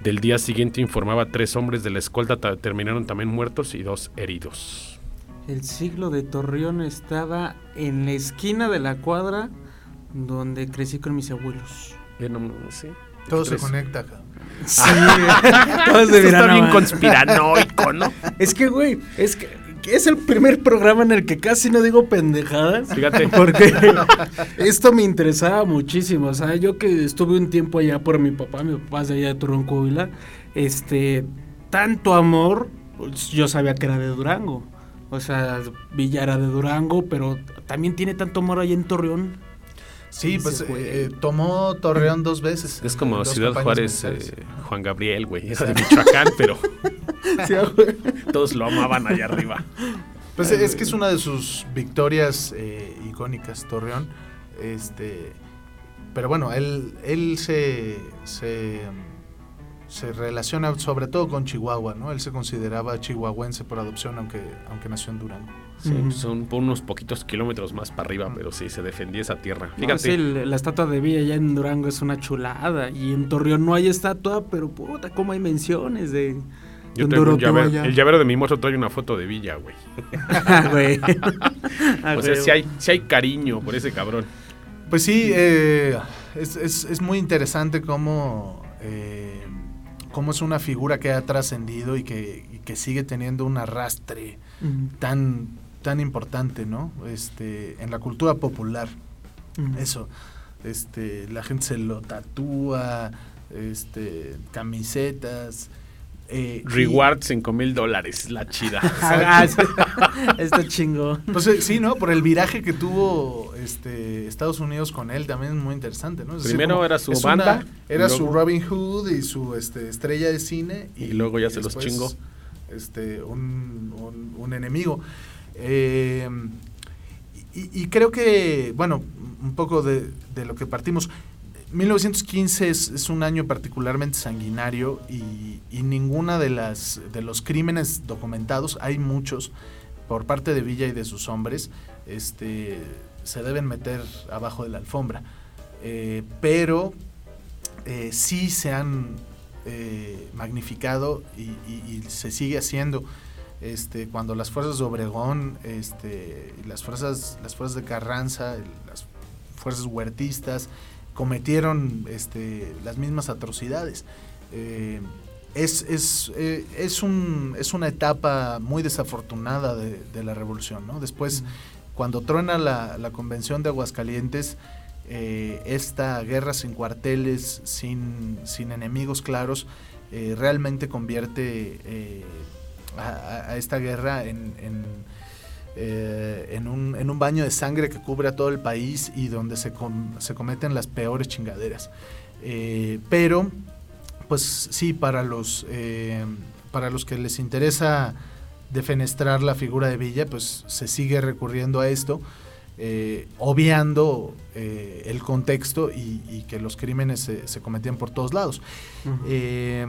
del día siguiente informaba tres hombres de la escolta ta- terminaron también muertos y dos heridos. El siglo de Torreón estaba en la esquina de la cuadra donde crecí con mis abuelos. Sé. Todo se conecta, cabrón. *laughs* Sí, todos de Esto está bien man. conspiranoico, ¿no? Es que, güey, es que, es el primer programa en el que casi no digo pendejadas. Fíjate. *laughs* Porque esto me interesaba muchísimo. O sea, yo que estuve un tiempo allá por mi papá, mi papá es de allá de Torreón, Coahuila, este, tanto amor, pues, yo sabía que era de Durango. O sea, Villa era de Durango, pero también tiene tanto amor allá en Torreón. Sí, pues eh, tomó Torreón dos veces. Es como dos Ciudad Juárez, eh, Juan Gabriel, güey. Era de Michoacán, pero *laughs* *laughs* todos lo amaban allá arriba. Pues es que es una de sus victorias eh, icónicas, Torreón. Este, pero bueno, él, él se, se, se relaciona sobre todo con Chihuahua, ¿no? Él se consideraba chihuahuense por adopción, aunque, aunque nació en Durango. Sí, son por unos poquitos kilómetros más para arriba, pero sí, se defendía esa tierra. No, Fíjate, sí, la estatua de Villa allá en Durango es una chulada. Y en Torreón no hay estatua, pero puta, cómo hay menciones de. yo tengo un llavero. El llavero de mi mozo trae una foto de Villa, güey. *laughs* Güey. *laughs* O sea, sí hay, sí hay cariño por ese cabrón. Pues sí, eh, es, es- es muy interesante cómo, eh, cómo es una figura que ha trascendido y que, y que sigue teniendo un arrastre tan, tan importante, ¿no? Este, en la cultura popular. Eso. Este, la gente se lo tatúa, este, camisetas. eh, y- Reward 5 mil dólares, la chida. *laughs* Ah. *laughs* Está chingón. Pues eh, sí, ¿no? Por el viraje que tuvo este, Estados Unidos con él también es muy interesante, ¿no? Es decir, Primero como era su banda, era su Robin Hood y su este, estrella de cine. Y luego ya se los chingó. Este, un, un- un enemigo. Eh, y, creo que, bueno, un poco de, de lo que partimos. 1915 es, un año particularmente sanguinario y, y ninguna de las de los crímenes documentados, hay muchos por parte de Villa y de sus hombres, este, se deben meter abajo de la alfombra. Eh, pero eh, sí se han magnificado y se sigue haciendo. Este, cuando las fuerzas de Obregón, este, las fuerzas, las fuerzas de Carranza, las fuerzas huertistas, cometieron este, las mismas atrocidades. Eh, es, es, eh, es, un, es una etapa muy desafortunada de, de la revolución. ¿no? Después, cuando truena la, la convención de Aguascalientes, eh, esta guerra sin cuarteles, sin, sin enemigos claros, realmente convierte a, esta guerra en, en, eh, en un, en un baño de sangre que cubre a todo el país y donde se, com- se cometen las peores chingaderas. Eh, pero, pues sí, para los, eh, para los que les interesa defenestrar la figura de Villa, pues se sigue recurriendo a esto, eh, obviando eh, el contexto y, y que los crímenes se, se cometían por todos lados. Eh,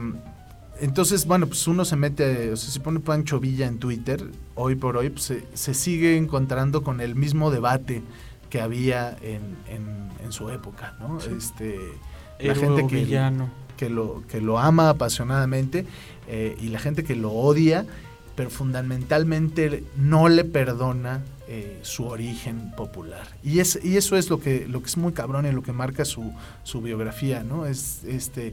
entonces, bueno, pues uno se mete, o sea, si pone Pancho Villa en Twitter, hoy por hoy, pues se, se sigue encontrando con el mismo debate que había en, en- en su época, ¿no? Este, la Héroe gente que, villano. que lo, que lo ama apasionadamente eh, y la gente que lo odia, pero fundamentalmente no le perdona eh, su origen popular. Y, es, y eso es lo que, lo que es muy cabrón y lo que marca su, su biografía, ¿no? Es este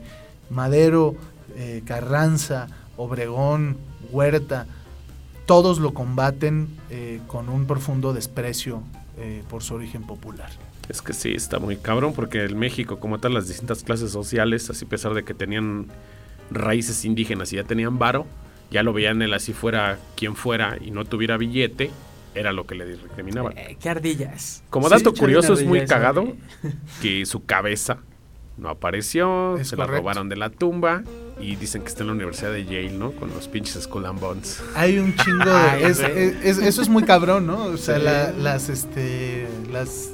Madero, eh, Carranza, Obregón, Huerta, todos lo combaten eh, con un profundo desprecio eh, por su origen popular. Es que sí, está muy cabrón porque el México, como tal, las distintas clases sociales, así a pesar de que tenían raíces indígenas y ya tenían varo, ya lo veían él así fuera quien fuera y no tuviera billete, era lo que le recriminaban. Eh, qué ardillas. Como Sí, dato curioso, es muy cagado que su cabeza no apareció, Es se la robaron de la tumba y dicen que está en la Universidad de Yale, ¿no? Con los pinches Skull and Bones. Hay un chingo de. *laughs* Es- eso es muy cabrón, ¿no? O sea, Sí. la- las, este, las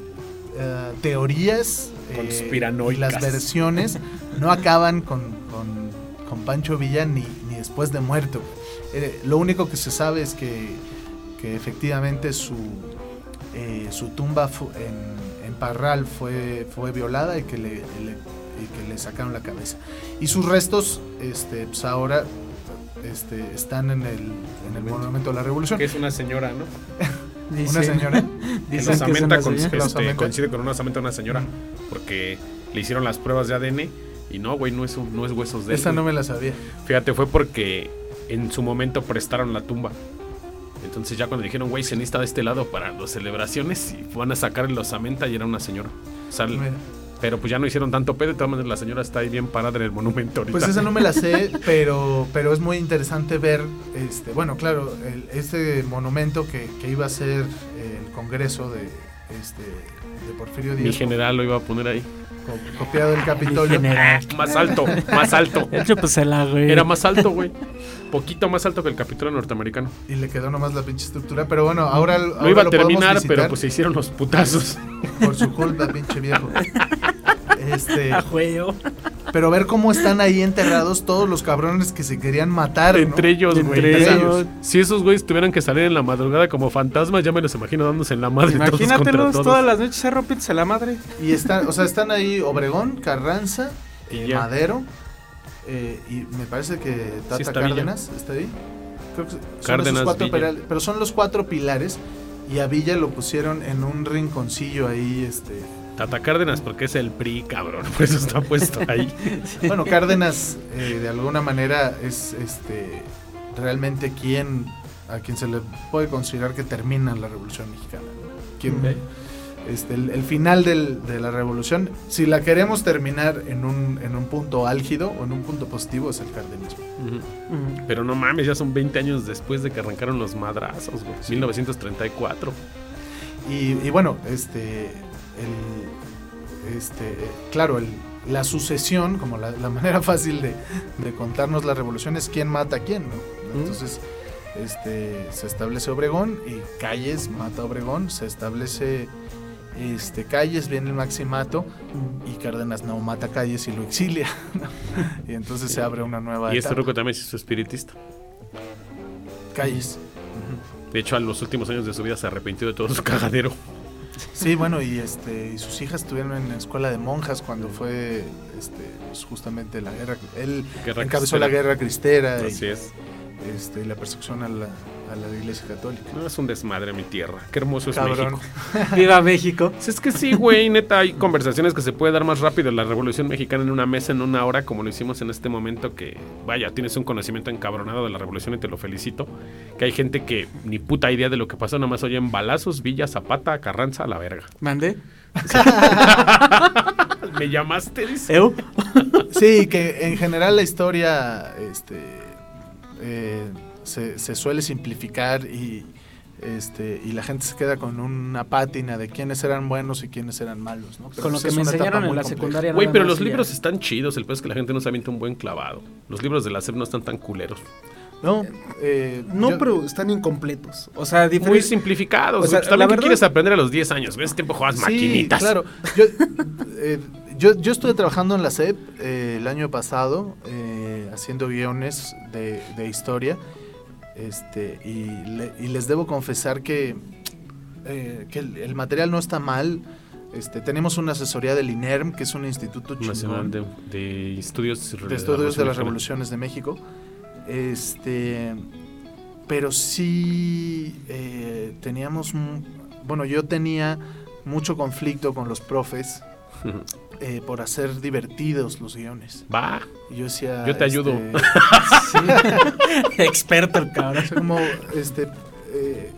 eh, teorías. eh, Conspiranoicas. y las versiones no acaban con, con, con Pancho Villa ni, ni después de muerto. Eh, lo único que se sabe es que, que efectivamente su, eh, su tumba en Parral fue, fue violada y que le, le- y que le sacaron la cabeza. Y sus restos, este, pues ahora este, están en el, en el Monumento a la Revolución. es una señora, ¿no? *laughs* Una señora. *laughs* En dicen que es una con- señora. Este, coincide con una osamenta de una señora porque le hicieron las pruebas de ADN y no, güey, no es, un- no es huesos de él, Esa güey. no me la sabía. Fíjate, fue porque en su momento prestaron la tumba. Entonces ya cuando dijeron, güey, se necesita de este lado para las celebraciones y van a sacar los osamenta y era una señora. O sea, pero pues ya no hicieron tanto pedo, de todas maneras la señora está ahí bien parada en el monumento ahorita. Pues esa no me la sé, *laughs* pero, pero es muy interesante ver, este, bueno, claro, el- este monumento que, que iba a ser el Congreso de, este, de Porfirio Mi Díaz, general lo iba a poner ahí. Co- copiado del Capitolio. Más alto, más alto. *laughs* Güey. Era más alto, güey. Poquito más alto que el Capitolio norteamericano. Y le quedó nomás la pinche estructura, pero bueno, ahora, Lo ahora iba a terminar, pero pues se hicieron los putazos. por su culpa, pinche viejo. *laughs* Este, *laughs* A juego. pero ver cómo están ahí enterrados todos los cabrones que se querían matar, ¿no? Entre ellos, güey. Entre ellos. Si esos güeyes tuvieran que salir en la madrugada como fantasmas, ya me los imagino dándose en la madre todos contra Imagínatelos todos. todas las noches se rompiéndose la madre. Y están, o sea, están ahí Obregón, Carranza, Y eh. Madero, eh, y me parece que Tata está Villa. Cárdenas está ahí. Creo que son Cárdenas, esos cuatro Villa. pilares, pero son los cuatro pilares y a Villa lo pusieron en un rinconcillo ahí, este. Tata Cárdenas, porque es el PRI, cabrón. *laughs* Por eso está puesto ahí. *laughs* Bueno, Cárdenas eh, de alguna manera es este realmente quien a quien se le puede considerar que termina la Revolución Mexicana. ¿no? Quien- Ok. este, el, el final del- de la revolución, si la queremos terminar en un, en un punto álgido o en un punto positivo, es el cardenismo. Pero no mames, ya son 20 años después de que arrancaron los madrazos, güey. 1934. Y, y bueno, este, el, este, claro, el- la sucesión, como la, la *laughs* manera fácil de, de contarnos la revolución es quién mata a quién, ¿no? Entonces, este, se establece Obregón y Calles mata a Obregón, se establece este, Calles, viene el maximato y Cárdenas no mata a Calles y lo exilia. ¿no? Y entonces se abre una nueva Y este ruco también se hizo espiritista. Calles. De hecho, a los últimos años de su vida se arrepintió de todo su cagadero. Sí, bueno, y este y sus hijas estuvieron en la escuela de monjas cuando fue este pues, justamente la guerra. Él Guerra encabezó cristera. la guerra cristera Así y es. este, y la persecución a la, a la iglesia católica. No, es un desmadre mi tierra. Qué hermoso es Cabrón. México. *laughs* Viva México. Es que sí, güey, neta, hay conversaciones que se puede dar más rápido la Revolución Mexicana en una mesa, en una hora, como lo hicimos en este momento, que, vaya, tienes un conocimiento encabronado de la Revolución y te lo felicito. Que hay gente que ni puta idea de lo que pasó, nada más oyen balazos, Villa, Zapata, Carranza, a la verga. Mandé. *laughs* ¿Me llamaste? Dice? ¿Eu? Sí, que en general la historia este, eh, se, se suele simplificar y, este, y la gente se queda con una pátina de quiénes eran buenos y quiénes eran malos. ¿no? Pero Con lo pues que me enseñaron en la compleja. secundaria. Güey, pero los ya. libros están chidos, el peor es que la gente no se avienta un buen clavado. Los libros de la SEP no están tan culeros. No, eh, No, yo- pero están incompletos. O sea, Muy simplificados. O sea. Pues también la ¿qué verdad- quieres aprender a los 10 años? Ese tiempo jugabas Sí, maquinitas. claro. Yo, eh, yo, yo estuve trabajando en la SEP eh, el año pasado, eh, haciendo guiones de, de historia, este, y, le- y les debo confesar que, eh, que el, el material no está mal. Este, tenemos una asesoría del INERM, que es un instituto Nacional de, de Estudios, de estudios de las revoluciones de México. Este, pero sí eh, teníamos, bueno, yo tenía mucho conflicto con los profes *laughs* eh, por hacer divertidos los guiones. Va. Y yo decía, Yo te ayudo. este, *laughs* Experto el cabrón. sí, como, este, eh,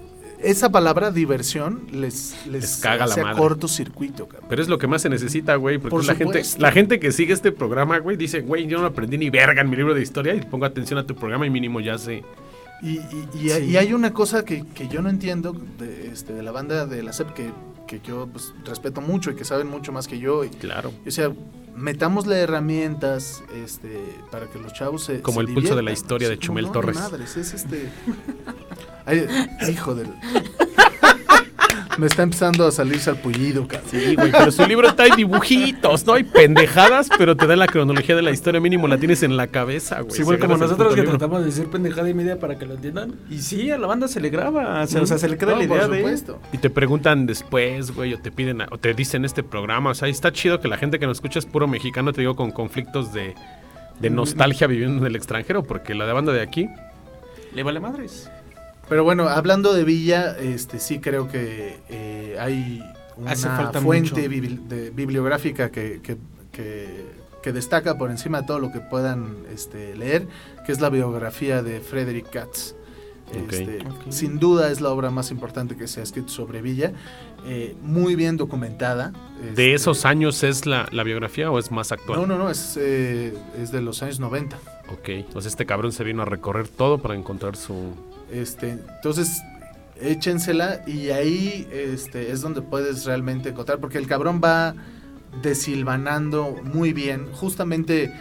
esa palabra diversión les, les, Les caga la hace madre. cortocircuito, cabrón. Pero es lo que más se necesita, güey. Porque Por la gente, la gente que sigue este programa, güey, dice, güey, yo no aprendí ni verga en mi libro de historia y pongo atención a tu programa y mínimo ya sé. Y, y- y- Sí. y hay una cosa que, que yo no entiendo de, este, de la banda de la CEP que, que yo pues, respeto mucho y que saben mucho más que yo. Y, Claro. o sea, metámosle herramientas este, para que los chavos se. Como se el pulso de la historia de Chumel no, Torres. madres, es este. *laughs* Ay, hijo del. *laughs* Me está empezando a salir salpullido, cabrón. Sí, güey, pero su libro trae dibujitos, ¿no? Hay pendejadas, pero te da la cronología de la historia mínimo, la tienes en la cabeza, güey. Sí, igual Si como nosotros que libro. tratamos de decir pendejada y media para que lo entiendan. Y sí, a la banda se le graba, o sea, o sea, se le queda No, la por idea de... supuesto. Y te preguntan después, güey, o te piden, a- o te dicen este programa. O sea, está chido que la gente que nos escucha es puro mexicano, te digo, con conflictos de, de nostalgia viviendo en el extranjero, porque la de banda de aquí, Le vale madres. Pero bueno, hablando de Villa, este sí creo que eh, hay una Hace falta fuente mucho. bibli- de- bibliográfica que, que- que- que destaca por encima de todo lo que puedan este, leer, que es la biografía de Frederick Katz. Este. Sin duda es la obra más importante que se ha escrito sobre Villa, eh, muy bien documentada. ¿de este, esos años es la, la biografía o es más actual? No, no, no, es, eh, es de los años 90. Ok, entonces este cabrón se vino a recorrer todo para encontrar su... Este, entonces, échensela y ahí este, es donde puedes realmente encontrar, porque el cabrón va desilvanando muy bien, justamente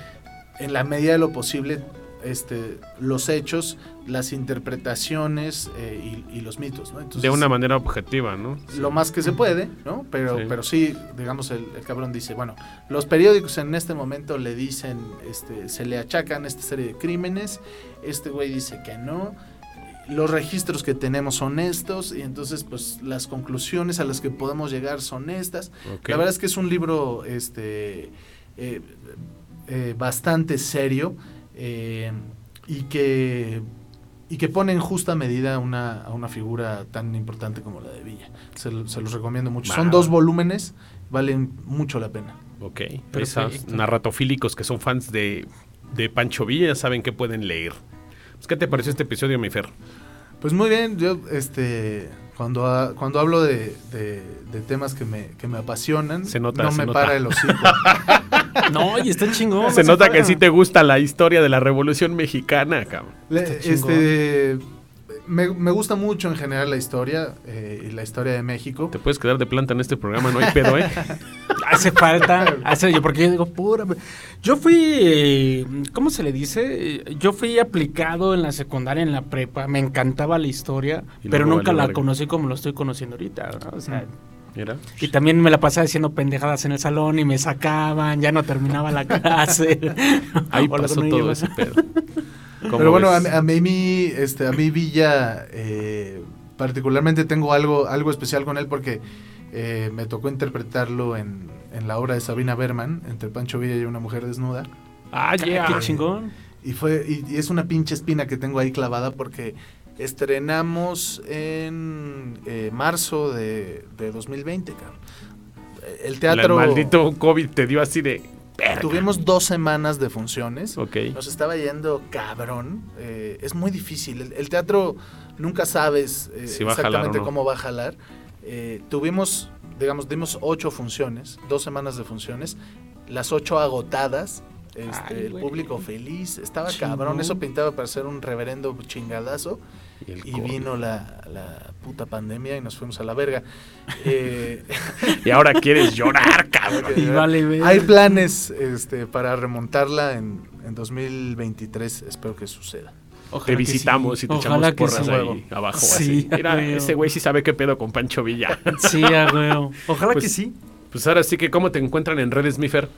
en la medida de lo posible, este, los hechos, las interpretaciones eh, y, y los mitos, ¿no? Entonces, de una manera objetiva, ¿no? lo más que se puede, ¿no? Pero Sí. sí, pero sí digamos, el, el cabrón dice, bueno, los periódicos en este momento le dicen, este, se le achacan esta serie de crímenes, este güey dice que no, los registros que tenemos son estos, y entonces, pues, las conclusiones a las que podemos llegar son estas. La verdad es que es un libro, este, eh, eh, bastante serio, eh, y que y que pone en justa medida una, a una figura tan importante como la de Villa. Se, lo- se los recomiendo mucho. Son dos volúmenes, valen mucho la pena. Ok, esos narratofílicos que son fans de, de Pancho Villa ya saben qué pueden leer. Pues, ¿Qué te pareció este episodio, mi Fer? Pues muy bien, yo este cuando, cuando hablo de, de- de temas que me, que me apasionan, Se nota, no se me nota. para el hocico. *laughs* No, y está chingón. Se no nota que sí te gusta la historia de la Revolución Mexicana, cabrón. Le- Está chingón. este, me, me gusta mucho en general la historia eh, y la historia de México. Te puedes quedar de planta en este programa, no hay pedo, ¿eh? *laughs* Hace falta, hace yo, porque yo digo, pura. Yo fui, ¿cómo se le dice? Yo fui aplicado en la secundaria, en la prepa, me encantaba la historia, pero nunca la conocí como lo estoy conociendo ahorita, ¿no? O sea, Mira. y también me la pasaba haciendo pendejadas en el salón y me sacaban, ya no terminaba la *laughs* clase. Ahí O pasó todo iba. ese pedo. *laughs* ¿Cómo Pero bueno, a, ves? mí- a mí, este, a mí Villa, eh, particularmente tengo algo, algo especial con él porque eh, me tocó interpretarlo en, en la obra de Sabina Berman, entre Pancho Villa y una mujer desnuda. Ah, yeah. Qué chingón. Y fue y, y es una pinche espina que tengo ahí clavada porque estrenamos en eh, marzo de, de 2020, cabrón. El teatro... El maldito COVID te dio así de... verga. Tuvimos dos semanas de funciones. Ok. Nos estaba yendo cabrón. eh, es muy difícil. El, el teatro nunca sabes eh, Si va exactamente no. cómo va a jalar. Eh, tuvimos, digamos, dimos ocho funciones, dos semanas de funciones, las ocho agotadas. este, Ay, el público feliz, estaba cabrón, eso pintaba para ser un reverendo chingadazo Y el y COVID. vino la, la puta pandemia y nos fuimos a la verga. *laughs* Eh, Y ahora quieres *laughs* llorar, cabrón. Y vale, ver. hay planes este, para remontarla en, en 2023, espero que suceda. Ojalá Te visitamos sí. y te Ojalá echamos porras sí. ahí abajo. Sí, así. Mira, ese güey sí sabe qué pedo con Pancho Villa. *laughs* Sí, a huevo. Ojalá Pues- que sí. Pues ahora sí que, ¿cómo te encuentran en redes, mi Fer?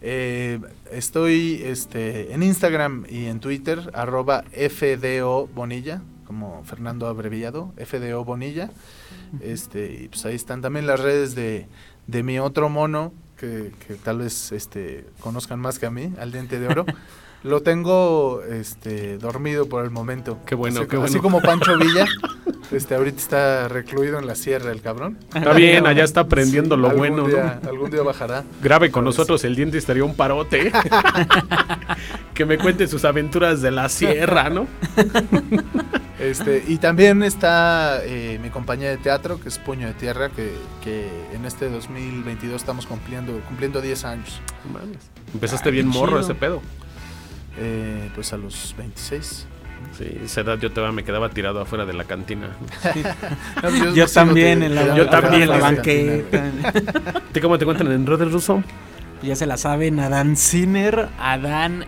Eh, estoy este, en Instagram y en Twitter, arroba FDO Bonilla, como Fernando abreviado, FDO Bonilla. Este, y pues ahí están también las redes de, de mi otro mono, que, que tal vez este, conozcan más que a mí, al diente de oro. *laughs* Lo tengo este, dormido por el momento. Qué bueno, así, qué así bueno. como Pancho *laughs* Villa, este, ahorita está recluido en la sierra el cabrón. Está bien, allá está aprendiendo lo Algún bueno, día, ¿no? Algún día bajará. Grabe con nosotros el diente estaría un parote. *laughs* que me cuente sus aventuras de la sierra, ¿no? Este, y también está eh, mi compañía de teatro, que es Puño de Tierra, que, que en este 2022 estamos cumpliendo, cumpliendo 10 años. Mames. Empezaste bien morro chido. ese pedo. Eh, pues a los 26. Sí, esa edad yo todavía me quedaba tirado afuera de la cantina. *laughs* No, Yo, también te- en la, yo también en la banqueta. ¿Te *laughs* cómo te encuentran en redes ruso? Ya se la saben, Adán Sinner, Adán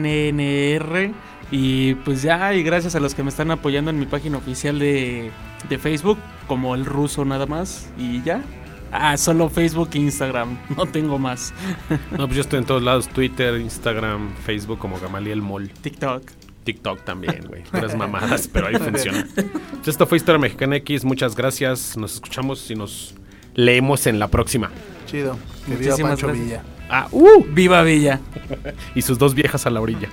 S-I-N-N-R. Y pues ya, y gracias a los que me están apoyando en mi página oficial de, de Facebook, como el ruso nada más. Y ya. Ah, solo Facebook e Instagram, *laughs* no tengo más. *laughs* No, pues yo estoy en todos lados, Twitter, Instagram, Facebook como Gamaliel Mall, TikTok. TikTok también, güey. Puras mamadas, pero ahí *laughs* funciona. Pues esto fue Historia Mexicana X, muchas gracias. Nos escuchamos y nos leemos en la próxima. Chido. Que viva Muchísimas Pancho gracias. Villa. Ah, uh, ¡Viva Villa! y sus dos viejas a la orilla.